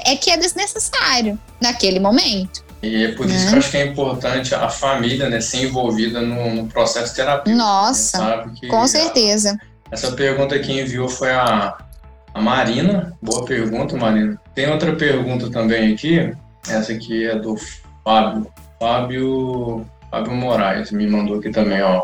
é que é desnecessário naquele momento. E é por isso né? que eu acho que é importante a família né, ser envolvida no, no processo terapêutico. Nossa, com certeza. A, essa pergunta que enviou foi a, a Marina. Boa pergunta, Marina. Tem outra pergunta também aqui. Essa aqui é do Fábio. Fábio Fábio Moraes me mandou aqui também, ó.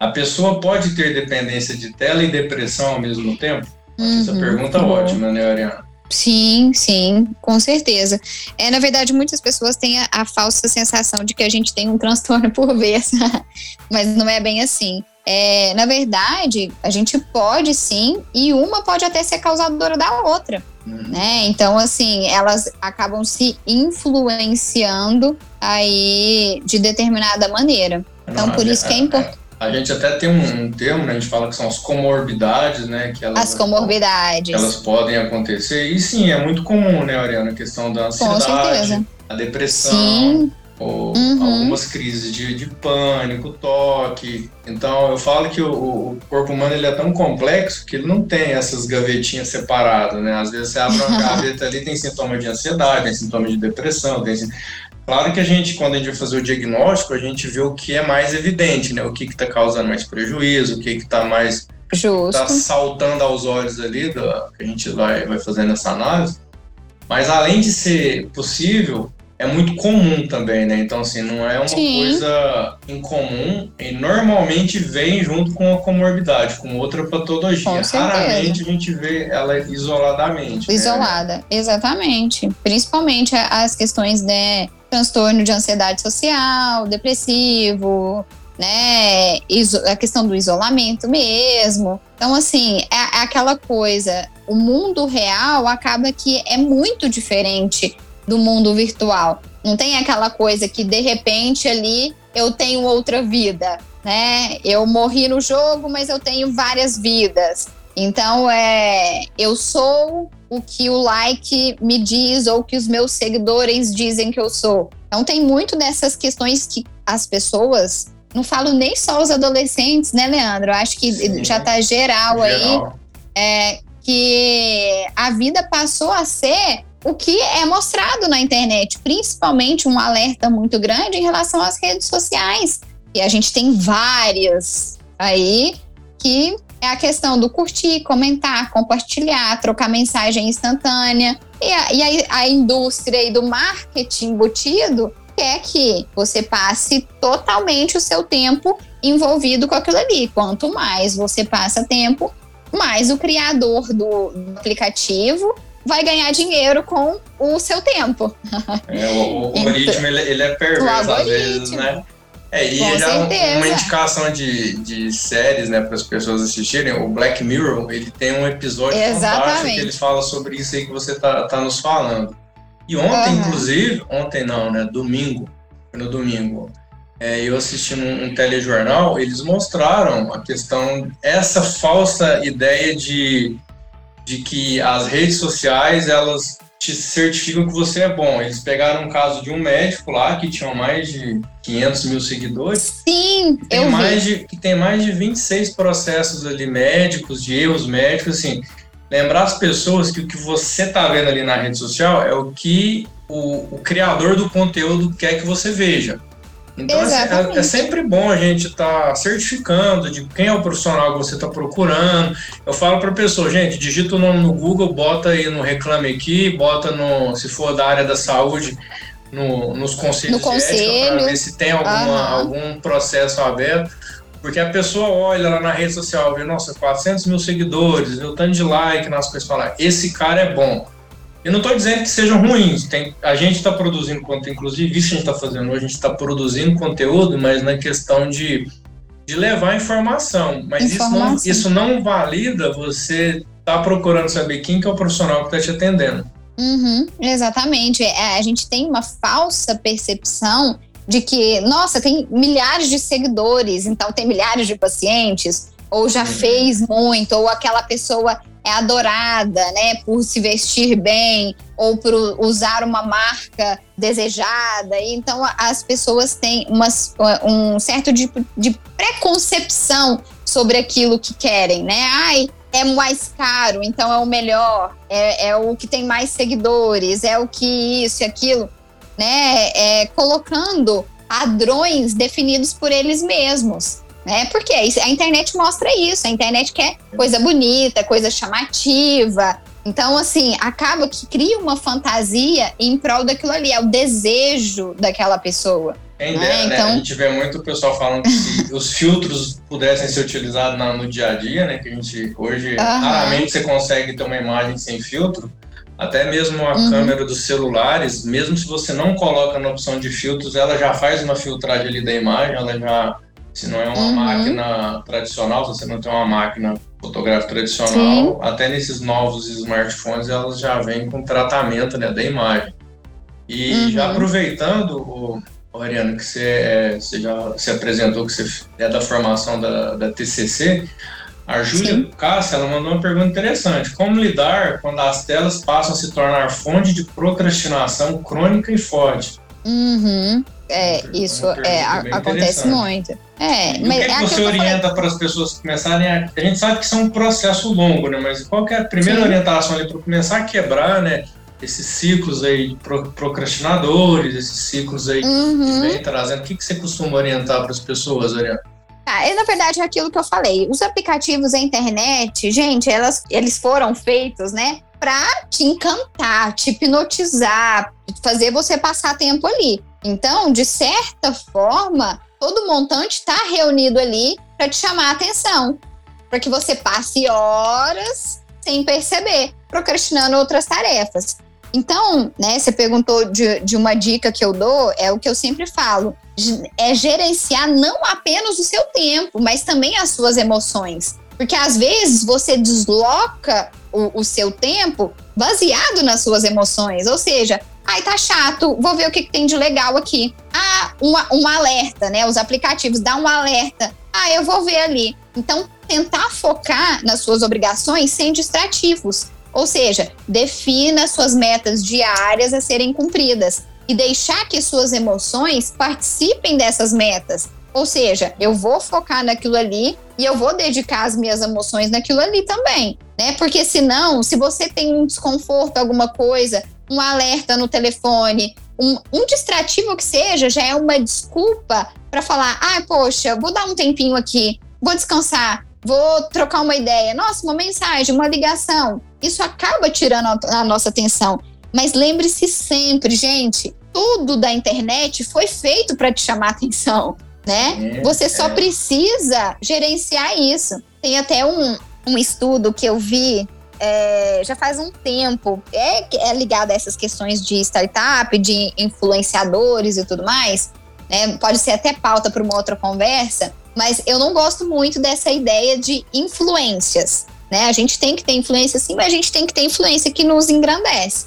A pessoa pode ter dependência de tela e depressão ao mesmo tempo? Uhum, Essa pergunta é ótima, né, Ariana? Sim, sim, com certeza. É, na verdade, muitas pessoas têm a, a falsa sensação de que a gente tem um [laughs] transtorno por vez, [laughs] mas não é bem assim. É, na verdade, a gente pode sim, e uma pode até ser causadora da outra. Uhum. Né? Então, assim, elas acabam se influenciando aí de determinada maneira. Então, Não, por isso que é, é importante. A gente até tem um, um, termo, né? A gente fala que são as comorbidades, né? Que elas, as comorbidades. Elas podem acontecer. E sim, é muito comum, né, Ariana? A questão da ansiedade, a depressão. Sim ou uhum. algumas crises de, de pânico, toque. Então eu falo que o, o, corpo humano ele é tão complexo que ele não tem essas gavetinhas separadas, né? Às vezes você abre uma [laughs] gaveta ali tem sintoma de ansiedade, tem sintoma de depressão, tem Claro que a gente, quando a gente vai fazer o diagnóstico, a gente vê o que é mais evidente, né? O que está causando mais prejuízo, o que está mais Justo. Tá saltando aos olhos ali, do, que a gente vai, vai fazendo essa análise. Mas além de ser possível, é muito comum também, né? Então, assim, não é uma Sim. coisa incomum e normalmente vem junto com a comorbidade, com outra patologia. Com Raramente a gente vê ela isoladamente. Né? Isolada, né? exatamente. Principalmente as questões, né? Transtorno de ansiedade social, depressivo, né? A questão do isolamento mesmo. Então, assim, é, é aquela coisa. O mundo real acaba que é muito diferente do mundo virtual. Não tem aquela coisa que de repente ali eu tenho outra vida, né? Eu morri no jogo, mas eu tenho várias vidas. Então é, eu sou o que o like me diz ou que os meus seguidores dizem que eu sou. Então tem muito dessas questões que as pessoas, não falo nem só os adolescentes, né, Leandro? Eu acho que Sim, já tá geral, geral. aí, é, que a vida passou a ser o que é mostrado na internet, principalmente um alerta muito grande em relação às redes sociais. E a gente tem várias aí que é a questão do curtir, comentar, compartilhar, trocar mensagem instantânea. E a, e a, a indústria do marketing embutido quer que você passe totalmente o seu tempo envolvido com aquilo ali. Quanto mais você passa tempo, mais o criador do, do aplicativo vai ganhar dinheiro com o seu tempo. É, o, o algoritmo ele, ele, é perverso às vezes, né? É, e com já certeza. uma indicação de, de séries, né, para as pessoas assistirem, o Black Mirror, ele tem um episódio Exatamente. fantástico que ele fala sobre isso aí que você tá, tá nos falando. E ontem, uhum. inclusive, ontem não, né, domingo, no domingo, é, eu assisti um, um telejornal, eles mostraram a questão, essa falsa ideia de de que as redes sociais elas te certificam que você é bom. Eles pegaram um caso de um médico lá que tinha mais de 500 mil seguidores. Sim, tem eu mais vi. De, que tem mais de 26 processos ali médicos, de erros médicos, assim. Lembrar as pessoas que o que você tá vendo ali na rede social é o que o, o criador do conteúdo quer que você veja. Então é, é, sempre bom a gente estar tá certificando de quem é o profissional que você está procurando. Eu falo para a pessoa, gente, digita o nome no Google, bota aí no Reclame Aqui, bota no, se for da área da saúde, no, nos conselhos no ética para ver se tem alguma, algum processo aberto. Porque a pessoa olha lá na rede social, vê, nossa, 400 mil seguidores, vê o tanto de like nas coisas, fala, esse cara é bom. Eu não estou dizendo que sejam ruins. Tem, a gente está produzindo conteúdo, inclusive isso a gente está fazendo hoje, a gente está produzindo conteúdo, mas na questão de, de levar informação. Mas informação. Isso, não, isso não valida você estar tá procurando saber quem que é o profissional que está te atendendo. Uhum, exatamente. É, a gente tem uma falsa percepção de que, nossa, tem milhares de seguidores, então tem milhares de pacientes, ou já fez muito, ou aquela pessoa é adorada, né, por se vestir bem ou por usar uma marca desejada. Então as pessoas têm um certo tipo de preconcepção sobre aquilo que querem, né? Ai, é mais caro, então é o melhor, é, é o que tem mais seguidores, é o que isso e aquilo, né? É, colocando padrões definidos por eles mesmos né? Porque a internet mostra isso, a internet quer coisa bonita, coisa chamativa. Então, assim, acaba que cria uma fantasia em prol daquilo ali, é o desejo daquela pessoa. Quem né? né? Então... A gente vê muito o pessoal falando que se os filtros pudessem ser utilizados no dia a dia, né? Que a gente hoje uhum. raramente você consegue ter uma imagem sem filtro. Até mesmo a uhum. câmera dos celulares, mesmo se você não coloca na opção de filtros, ela já faz uma filtragem ali da imagem, ela já Se não é uma uhum. máquina tradicional, se você não tem uma máquina fotográfica tradicional, Sim. até nesses novos smartphones elas já vêm com tratamento né, da imagem. E uhum. já aproveitando, o, Ariana, que você, é, você já se apresentou, que você é da formação da, da TCC, a Júlia Cássia, ela mandou uma pergunta interessante. Como lidar quando as telas passam a se tornar fonte de procrastinação crônica e forte? Uhum. É, isso é, acontece muito. É, mas o que, é que você orienta para as pessoas começarem a. A gente sabe que isso é um processo longo, né? Mas qual é a primeira Sim. orientação ali para começar a quebrar, né? Esses ciclos aí procrastinadores, esses ciclos aí uhum. que vem trazendo. O que, que você costuma orientar para as pessoas, Ariana? Ah, é, na verdade, é aquilo que eu falei. Os aplicativos da internet, gente, elas, eles foram feitos, né? Pra te encantar, te hipnotizar, fazer você passar tempo ali. Então, de certa forma, todo montante está reunido ali para te chamar a atenção, para que você passe horas sem perceber, procrastinando outras tarefas. Então, né, você perguntou de, de uma dica que eu dou, é o que eu sempre falo, é gerenciar não apenas o seu tempo, mas também as suas emoções. Porque às vezes você desloca o, o seu tempo baseado nas suas emoções, ou seja, Ai, tá chato, vou ver o que, que tem de legal aqui. Ah, uma, um alerta, né? Os aplicativos dão um alerta. Ah, eu vou ver ali. Então, tentar focar nas suas obrigações sem distrativos. Ou seja, defina suas metas diárias a serem cumpridas e deixar que suas emoções participem dessas metas. Ou seja, eu vou focar naquilo ali e eu vou dedicar as minhas emoções naquilo ali também, né? Porque senão, se você tem um desconforto, alguma coisa, um alerta no telefone, um, um distrativo que seja, já é uma desculpa para falar: ah, poxa, vou dar um tempinho aqui, vou descansar, vou trocar uma ideia. Nossa, uma mensagem, uma ligação. Isso acaba tirando a, nossa atenção. Mas lembre-se sempre, gente, tudo da internet foi feito para te chamar atenção, né? É, Você só é. precisa gerenciar isso. Tem até um, um estudo que eu vi é, já faz um tempo, é, é ligado a essas questões de startup, de influenciadores e tudo mais, né? Pode ser até pauta para uma outra conversa, mas eu não gosto muito dessa ideia de influências, né? A gente tem que ter influência sim, mas a gente tem que ter influência que nos engrandece.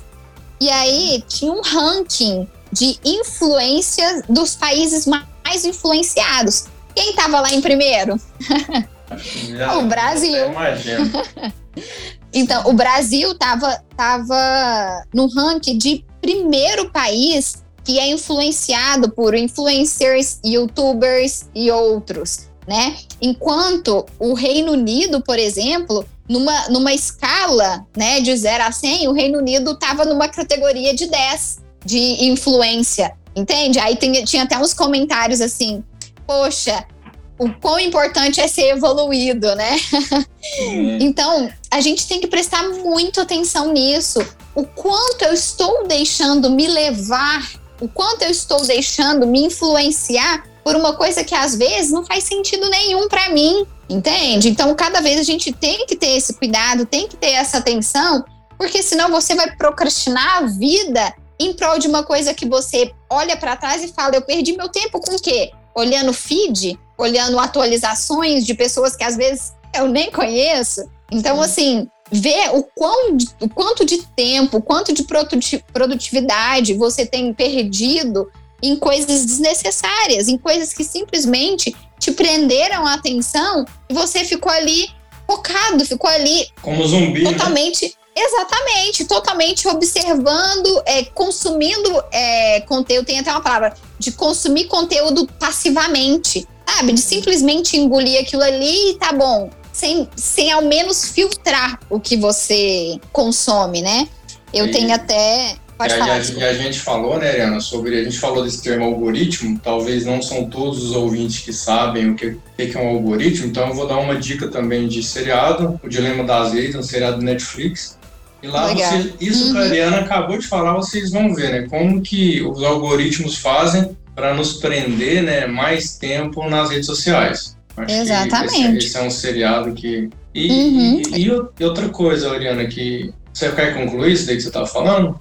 E aí tinha um ranking de influência dos países mais influenciados. Quem estava lá em primeiro? [laughs] O Brasil. [laughs] Então, o Brasil estava tava no ranking de primeiro país que é influenciado por influencers, youtubers e outros, né? Enquanto o Reino Unido, por exemplo, numa, numa escala né, de 0 a 100, o Reino Unido estava numa categoria de 10 de influência, entende? Aí tem, tinha até uns comentários assim, poxa, o quão importante é ser evoluído, né? Uhum. então, a gente tem que prestar muito atenção nisso. O quanto eu estou deixando me levar, o quanto eu estou deixando me influenciar por uma coisa que às vezes não faz sentido nenhum para mim, entende? Então, cada vez a gente tem que ter esse cuidado, tem que ter essa atenção, porque senão você vai procrastinar a vida em prol de uma coisa que você olha para trás e fala: eu perdi meu tempo com o quê? Olhando feed, olhando atualizações de pessoas que às vezes eu nem conheço. Então, Sim. assim, ver o, quão, o quanto de tempo, o quanto de produtividade você tem perdido em coisas desnecessárias, em coisas que simplesmente te prenderam a atenção e você ficou ali focado, ficou ali como zumbi, né? totalmente né? Exatamente, totalmente observando, é, consumindo é, conteúdo, tem até uma palavra, de consumir conteúdo passivamente, sabe? De simplesmente engolir aquilo ali e tá bom, sem, sem ao menos filtrar o que você consome, né? Eu e, tenho até. Pode e falar. A, e a gente falou, né, Ariana, sobre. A gente falou desse termo algoritmo, talvez não são todos os ouvintes que sabem o que, que é um algoritmo, então eu vou dar uma dica também de seriado, O Dilema das Reis, um seriado do Netflix e lá você, isso uhum. que a Ariana acabou de falar, vocês vão ver, né? Como que os algoritmos fazem para nos prender né, mais tempo nas redes sociais. Acho Exatamente. Esse, esse, é um seriado que. E, uhum. e, e, outra coisa, Ariana, que você quer concluir isso daí que você estava falando?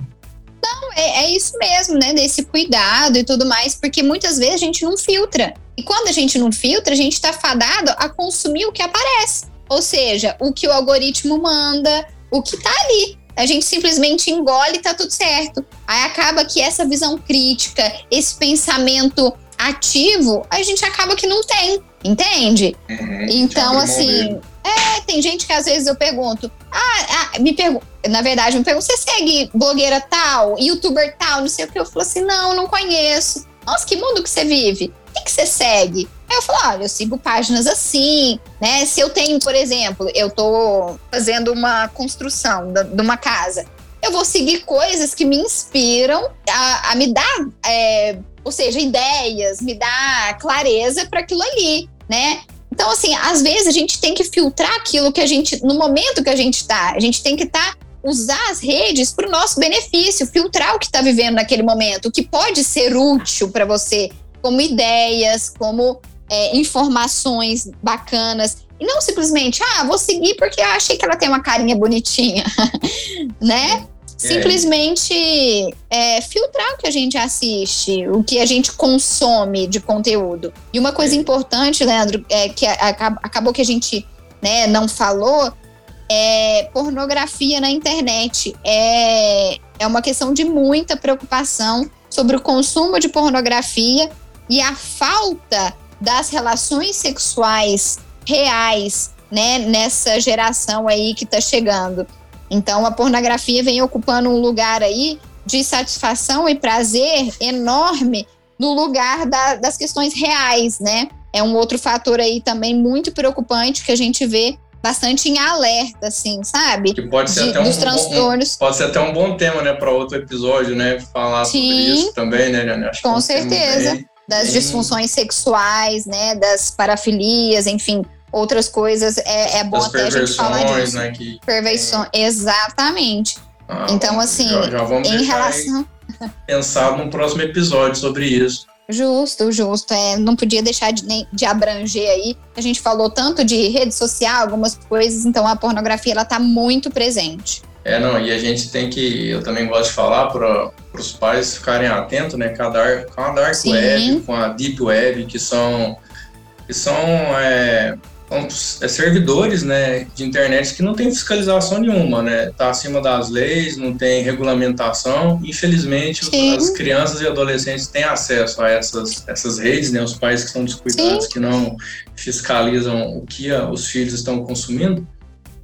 Não, é, é, isso mesmo, né? Desse cuidado e tudo mais, porque muitas vezes a gente não filtra. E quando a gente não filtra, a gente está fadado a consumir o que aparece. Ou seja, o que o algoritmo manda, o que está ali. A gente simplesmente engole e tá tudo certo. Aí acaba que essa visão crítica, esse pensamento ativo, a gente acaba que não tem, entende? Uhum, então, assim, é, tem gente que às vezes eu pergunto, ah, ah me pergunto, na verdade, me pergunto, você segue blogueira tal, youtuber tal, não sei o que. Eu falo assim, não, não conheço. Nossa, que mundo que você vive? O que, você segue? Aí eu falo, olha, eu sigo páginas assim, né? Se eu tenho, por exemplo, eu tô fazendo uma construção de uma casa, eu vou seguir coisas que me inspiram a, a me dar, é, ou seja, ideias, me dar clareza para aquilo ali, né? Então, assim, às vezes a gente tem que filtrar aquilo que a gente, no momento que a gente está, a gente tem que estar. Tá, usar as redes para o nosso benefício, filtrar o que está vivendo naquele momento, o que pode ser útil para você, como ideias, como é, informações bacanas. E não simplesmente, ah, vou seguir porque eu achei que ela tem uma carinha bonitinha, [laughs] né? É. Simplesmente é, filtrar o que a gente assiste, o que a gente consome de conteúdo. E uma coisa é. importante, Leandro, é que acabou que a gente né, não falou, é pornografia na internet. É, é uma questão de muita preocupação sobre o consumo de pornografia e a falta das relações sexuais reais, né, nessa geração aí que está chegando. Então a pornografia vem ocupando um lugar aí de satisfação e prazer enorme no lugar da, das questões reais, né? É um outro fator aí também muito preocupante que a gente vê bastante em alerta, assim, sabe? Que pode ser de, até um, transtornos. Um, pode ser até um bom tema, né, para outro episódio, né? Falar Sim, sobre isso também, né, Acho Com certeza. Das bem... disfunções sexuais, né? Das parafilias, enfim, outras coisas. É, é bom das até a gente falar disso. Né, que... Perversões, exatamente. Ah, então, assim, já, já vamos em relação. Pensar num próximo episódio sobre isso. Justo, justo. É, não podia deixar de, de abranger aí. A gente falou tanto de rede social, algumas coisas, então a pornografia ela tá muito presente. É, não, e a gente tem que, eu também gosto de falar para os pais ficarem atentos, né, com a Dark, com a dark Web, com a Deep Web, que são, que são é, é, servidores né, de internet que não tem fiscalização nenhuma, né? Tá acima das leis, não tem regulamentação. Infelizmente, Sim. as crianças e adolescentes têm acesso a essas, essas redes, né? Os pais que estão descuidados, Sim. que não fiscalizam o que os filhos estão consumindo.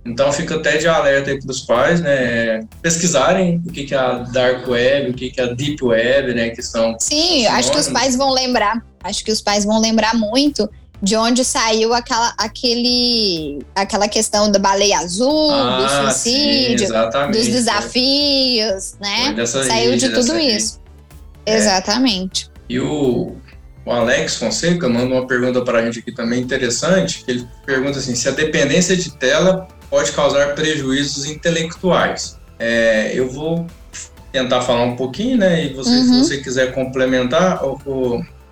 Então fica até de alerta aí para os pais, né, pesquisarem o que, que é a dark web, o que, que é a deep web, né, que são. Sim, acho que os pais vão lembrar. Acho que os pais vão lembrar muito de onde saiu aquela, aquele, aquela questão da baleia azul, ah, do suicídio, sim, dos desafios, né? Saiu de tudo isso. É. Exatamente. E o, o Alex Fonseca manda uma pergunta para a gente aqui também interessante, que ele pergunta assim, se a dependência de tela pode causar prejuízos intelectuais. É, eu vou tentar falar um pouquinho, né? E você, uhum. se você quiser complementar,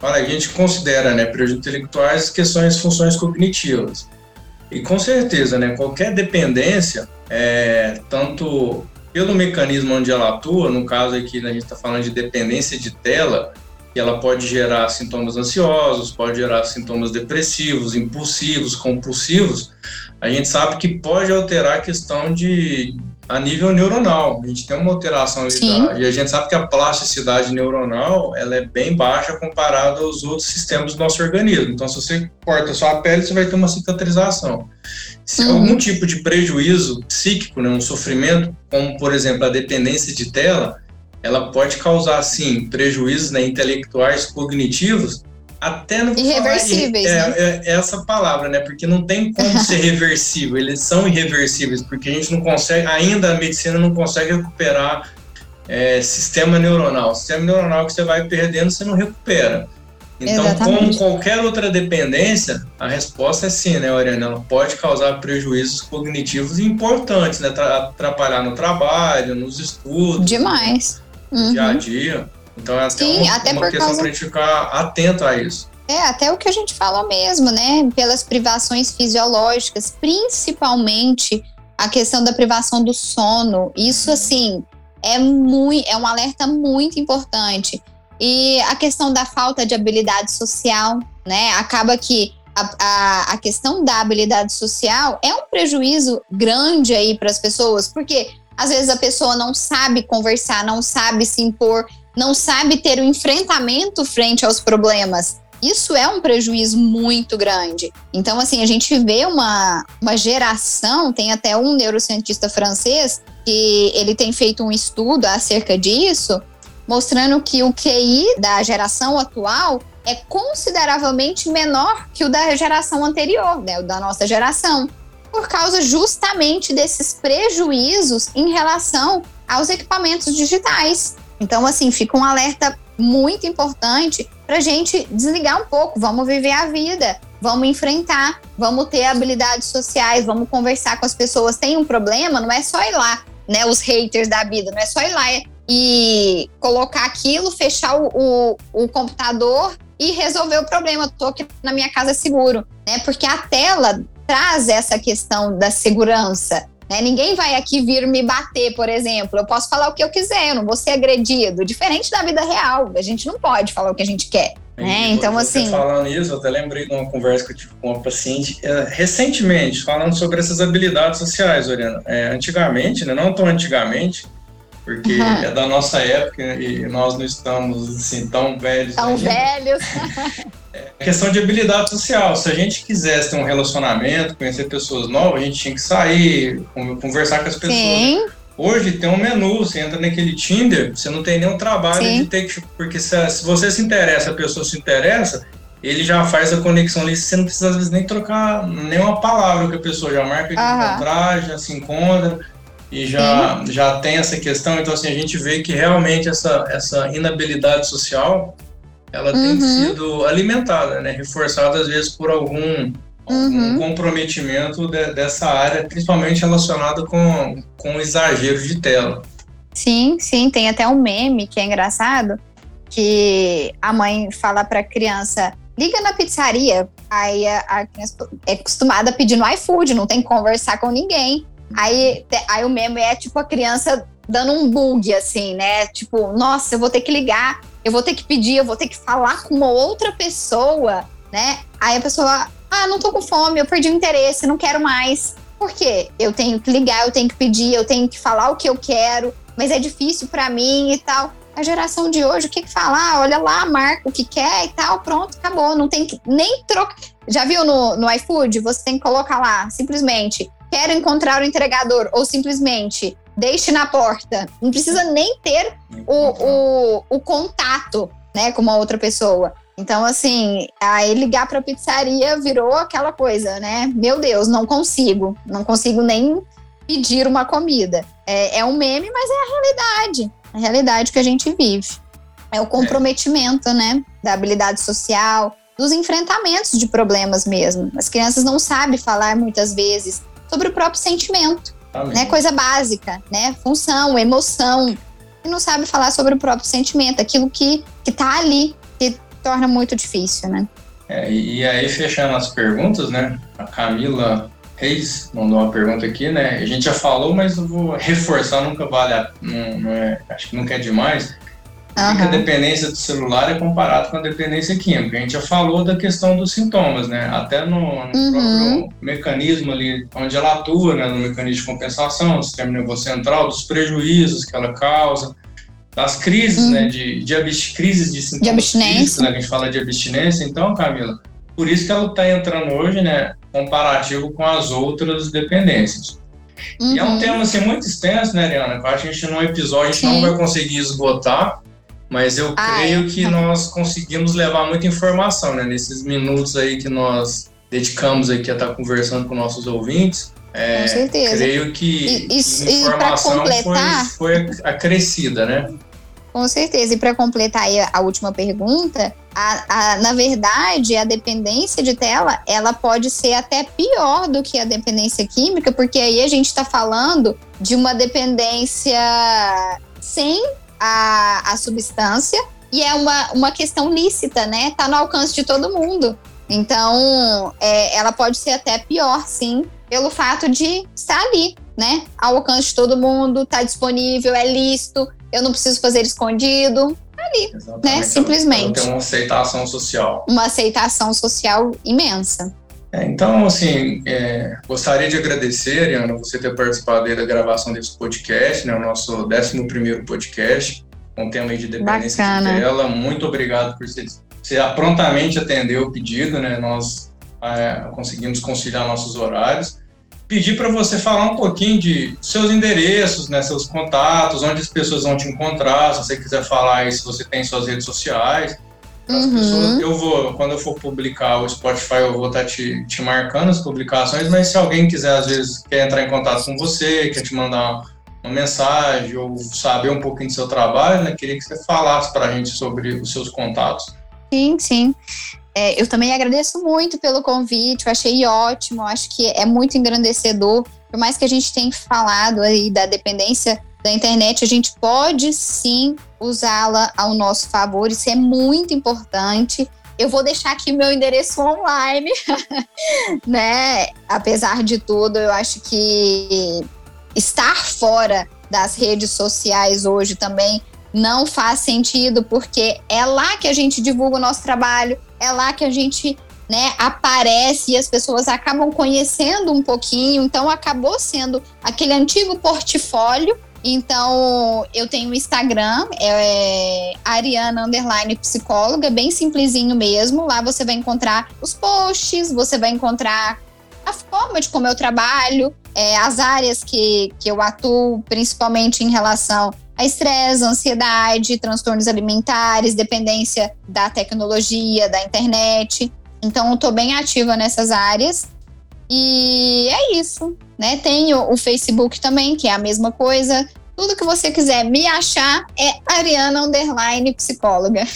Olha, a gente considera, né, prejuízos intelectuais questões, funções cognitivas. E com certeza, né, qualquer dependência, é, tanto pelo mecanismo onde ela atua, no caso aqui a gente está falando de dependência de tela, que ela pode gerar sintomas ansiosos, pode gerar sintomas depressivos, impulsivos, compulsivos, a gente sabe que pode alterar a questão de, a nível neuronal. A gente tem uma alteração ali e a gente sabe que a plasticidade neuronal ela é bem baixa comparada aos outros sistemas do nosso organismo. Então, se você corta a sua pele, você vai ter uma cicatrização. Se uhum. algum tipo de prejuízo psíquico, né, um sofrimento, como por exemplo a dependência de tela, ela pode causar sim prejuízos né, intelectuais, cognitivos, até não irreversíveis, falar, né? é, é, essa palavra, né? Porque não tem como ser [laughs] reversível, eles são irreversíveis, porque a gente não consegue, ainda a medicina não consegue recuperar é, sistema neuronal. Sistema neuronal que você vai perdendo, você não recupera. Então, Exatamente. como qualquer outra dependência, a resposta é sim, né, Oriana? Ela pode causar prejuízos cognitivos importantes, né? Atrapalhar no trabalho, nos estudos. Demais. No uhum. dia a uhum. dia. Então é até, Sim, uma, até uma questão causa... para a gente ficar atento a isso. É, até o que a gente fala mesmo, né? Pelas privações fisiológicas, principalmente a questão da privação do sono. Isso, assim, é, muito, é um alerta muito importante. E a questão da falta de habilidade social, né? Acaba que a, a, a questão da habilidade social é um prejuízo grande aí para as pessoas, porque às vezes a pessoa não sabe conversar, não sabe se impor, não sabe ter o um enfrentamento frente aos problemas. Isso é um prejuízo muito grande. Então, assim, a gente vê uma, uma geração, tem até um neurocientista francês que ele tem feito um estudo acerca disso, mostrando que o QI da geração atual é consideravelmente menor que o da geração anterior, né, o da nossa geração, por causa justamente desses prejuízos em relação aos equipamentos digitais. Então, assim, fica um alerta muito importante para a gente desligar um pouco, vamos viver a vida, vamos enfrentar, vamos ter habilidades sociais, vamos conversar com as pessoas. Tem um problema, não é só ir lá, né? Os haters da vida, não é só ir lá e colocar aquilo, fechar o, o, o computador e resolver o problema. Estou aqui na minha casa seguro, né? Porque a tela traz essa questão da segurança. Né? Ninguém vai aqui vir me bater, por exemplo. Eu posso falar o que eu quiser, eu não vou ser agredido. Diferente da vida real, a gente não pode falar o que a gente quer. Né? Então, assim. Falando isso, eu até lembrei de uma conversa que eu tive com uma paciente é, recentemente, falando sobre essas habilidades sociais, Oriana. É, antigamente, né, não tão antigamente, porque uhum. é da nossa época e nós não estamos assim tão velhos. Tão ainda. velhos. é questão de habilidade social. Se a gente quisesse ter um relacionamento, conhecer pessoas novas, a gente tinha que sair, conversar com as pessoas. Sim. Hoje tem um menu, você entra naquele Tinder, você não tem nenhum trabalho Sim. de ter que. Porque se, se, você se interessa, a pessoa se interessa, ele já faz a conexão ali, você não precisa às vezes nem trocar nenhuma palavra que a pessoa já marca de encontrar, já se encontra e já, já tem essa questão. Então, assim, a gente vê que realmente essa, essa inabilidade social ela uhum. tem sido alimentada, né? Reforçada às vezes por algum, uhum. comprometimento de, dessa área, principalmente relacionado com, com exagero de tela. Sim, sim, tem até um meme que é engraçado, que a mãe fala para a criança, liga na pizzaria, aí a, a criança é acostumada a pedir no iFood, não tem que conversar com ninguém. Aí, aí o meme é tipo a criança dando um bug, assim, né? Tipo, nossa, eu vou ter que ligar, eu vou ter que pedir, eu vou ter que falar com uma outra pessoa, né? Aí a pessoa, ah, não tô com fome, eu perdi o interesse, não quero mais. Por quê? Eu tenho que ligar, eu tenho que pedir, eu tenho que falar o que eu quero, mas é difícil para mim e tal. A geração de hoje, o que que falar? Olha lá, marca o que quer e tal, pronto, acabou. Não tem que nem trocar. Já viu no, no iFood? Você tem que colocar lá, simplesmente, quero encontrar o entregador, ou simplesmente deixe na porta. Não precisa nem ter o, o, o contato né, com uma outra pessoa. Então, assim, aí ligar para a pizzaria virou aquela coisa, né? Meu Deus, não consigo. Não consigo nem pedir uma comida. É, é um meme, mas é a realidade. A realidade que a gente vive. É o comprometimento, né? Da habilidade social, dos enfrentamentos de problemas mesmo. As crianças não sabem falar muitas vezes sobre o próprio sentimento. Né? Coisa básica, né? Função, emoção. E não sabe falar sobre o próprio sentimento, aquilo que, que tá ali, que torna muito difícil, né? É, e aí, fechando as perguntas, né? A Camila Reis mandou uma pergunta aqui, né? A gente já falou, mas eu vou reforçar, nunca vale a, não, não é, acho que nunca é demais. Uhum. que a dependência do celular é comparado com a dependência química. A gente já falou da questão dos sintomas, né? Até no, no uhum. próprio mecanismo ali, onde ela atua, né? No mecanismo de compensação, no sistema nervoso central, dos prejuízos que ela causa, das crises, né? uhum. né? De, de crises de sintomas de abstinência. Físicos, né? A gente fala de abstinência. Então, Camila, por isso que ela está entrando hoje, né? Comparativo com as outras dependências. E é um uhum. tema assim, muito extenso, né, Ariana? Eu acho que a gente, num episódio, a gente Sim. não vai conseguir esgotar, mas eu ah, creio é. que nós conseguimos levar muita informação, né? Nesses minutos aí que nós dedicamos aqui a estar conversando com nossos ouvintes. É, com certeza. Creio que, e, e, informação completar, foi, foi acrescida, né? Com certeza. E para completar aí a última pergunta, a, a, na verdade, a dependência de tela, ela pode ser até pior do que a dependência química, porque aí a gente está falando de uma dependência sem a, a substância e é uma, uma questão lícita, né? Tá no alcance de todo mundo. Então, é, ela pode ser até pior, sim, pelo fato de estar ali, né? Ao alcance de todo mundo, tá disponível, é lícito, eu não preciso fazer escondido. Tá ali, né? Exatamente. né? Simplesmente. Tem uma aceitação social. Uma aceitação social imensa. É, então, assim, é, gostaria de agradecer, Ariana, você ter participado da gravação desse podcast, né, o nosso 11 podcast, com o tema de dependência Bacana. de tela. Muito obrigado por você, você prontamente atender o pedido, né? Nós é, conseguimos conciliar nossos horários. Pedir para você falar um pouquinho de seus endereços, né, seus contatos, onde as pessoas vão te encontrar, se você quiser falar aí, se você tem suas redes sociais. Uhum. Pessoas, eu vou, quando eu for publicar o Spotify, eu vou estar tá te, te marcando as publicações, mas se alguém quiser, às vezes, quer entrar em contato com você, quer te mandar uma mensagem ou saber um pouquinho do seu trabalho, né, queria que você falasse para a gente sobre os seus contatos. Sim, sim. É, eu também agradeço muito pelo convite, eu achei ótimo, acho que é muito engrandecedor. Por mais que a gente tenha falado aí da dependência da internet, a gente pode sim usá-la ao nosso favor, isso é muito importante. Eu vou deixar aqui meu endereço online, [laughs] né? Apesar de tudo, eu acho que estar fora das redes sociais hoje também não faz sentido, porque é lá que a gente divulga o nosso trabalho, é lá que a gente né, aparece e as pessoas acabam conhecendo um pouquinho, então acabou sendo aquele antigo portfólio. Então, eu tenho o Instagram, é Ariana Underline Psicóloga, bem simplesinho mesmo. Lá você vai encontrar os posts, você vai encontrar a forma de como eu trabalho, é, as áreas que, que eu atuo, principalmente em relação a estresse, ansiedade, transtornos alimentares, dependência da tecnologia, da internet. Então, eu estou bem ativa nessas áreas. E é isso, né? Tenho o Facebook também, que é a mesma coisa. Tudo que você quiser me achar é Ariana Underline Psicóloga. [laughs]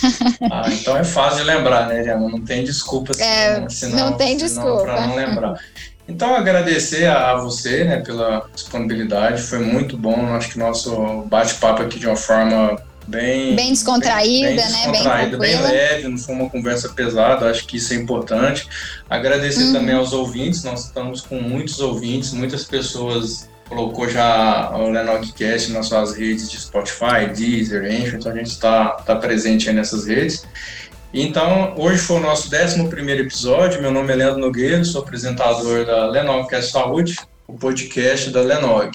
Ah, então é fácil de lembrar, né, Ariana? Não tem desculpa é, senão, não tem desculpa. Para não lembrar. Então, agradecer a, você né, pela disponibilidade, foi muito bom. Acho que nosso bate-papo aqui de uma forma bem. Bem descontraída, bem, bem né? Descontraída, bem, bem, leve, não foi uma conversa pesada, acho que isso é importante. Agradecer uhum. também aos ouvintes, nós estamos com muitos ouvintes, muitas pessoas colocou já o Lenogcast nas suas redes de Spotify, Deezer, enfim, então a gente está tá presente nessas redes. Então, hoje foi o nosso 11 episódio. Meu nome é Leandro Nogueira, sou apresentador da Lenogcast Saúde, o podcast da Lenog.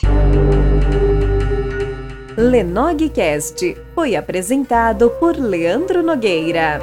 Lenogcast foi apresentado por Leandro Nogueira.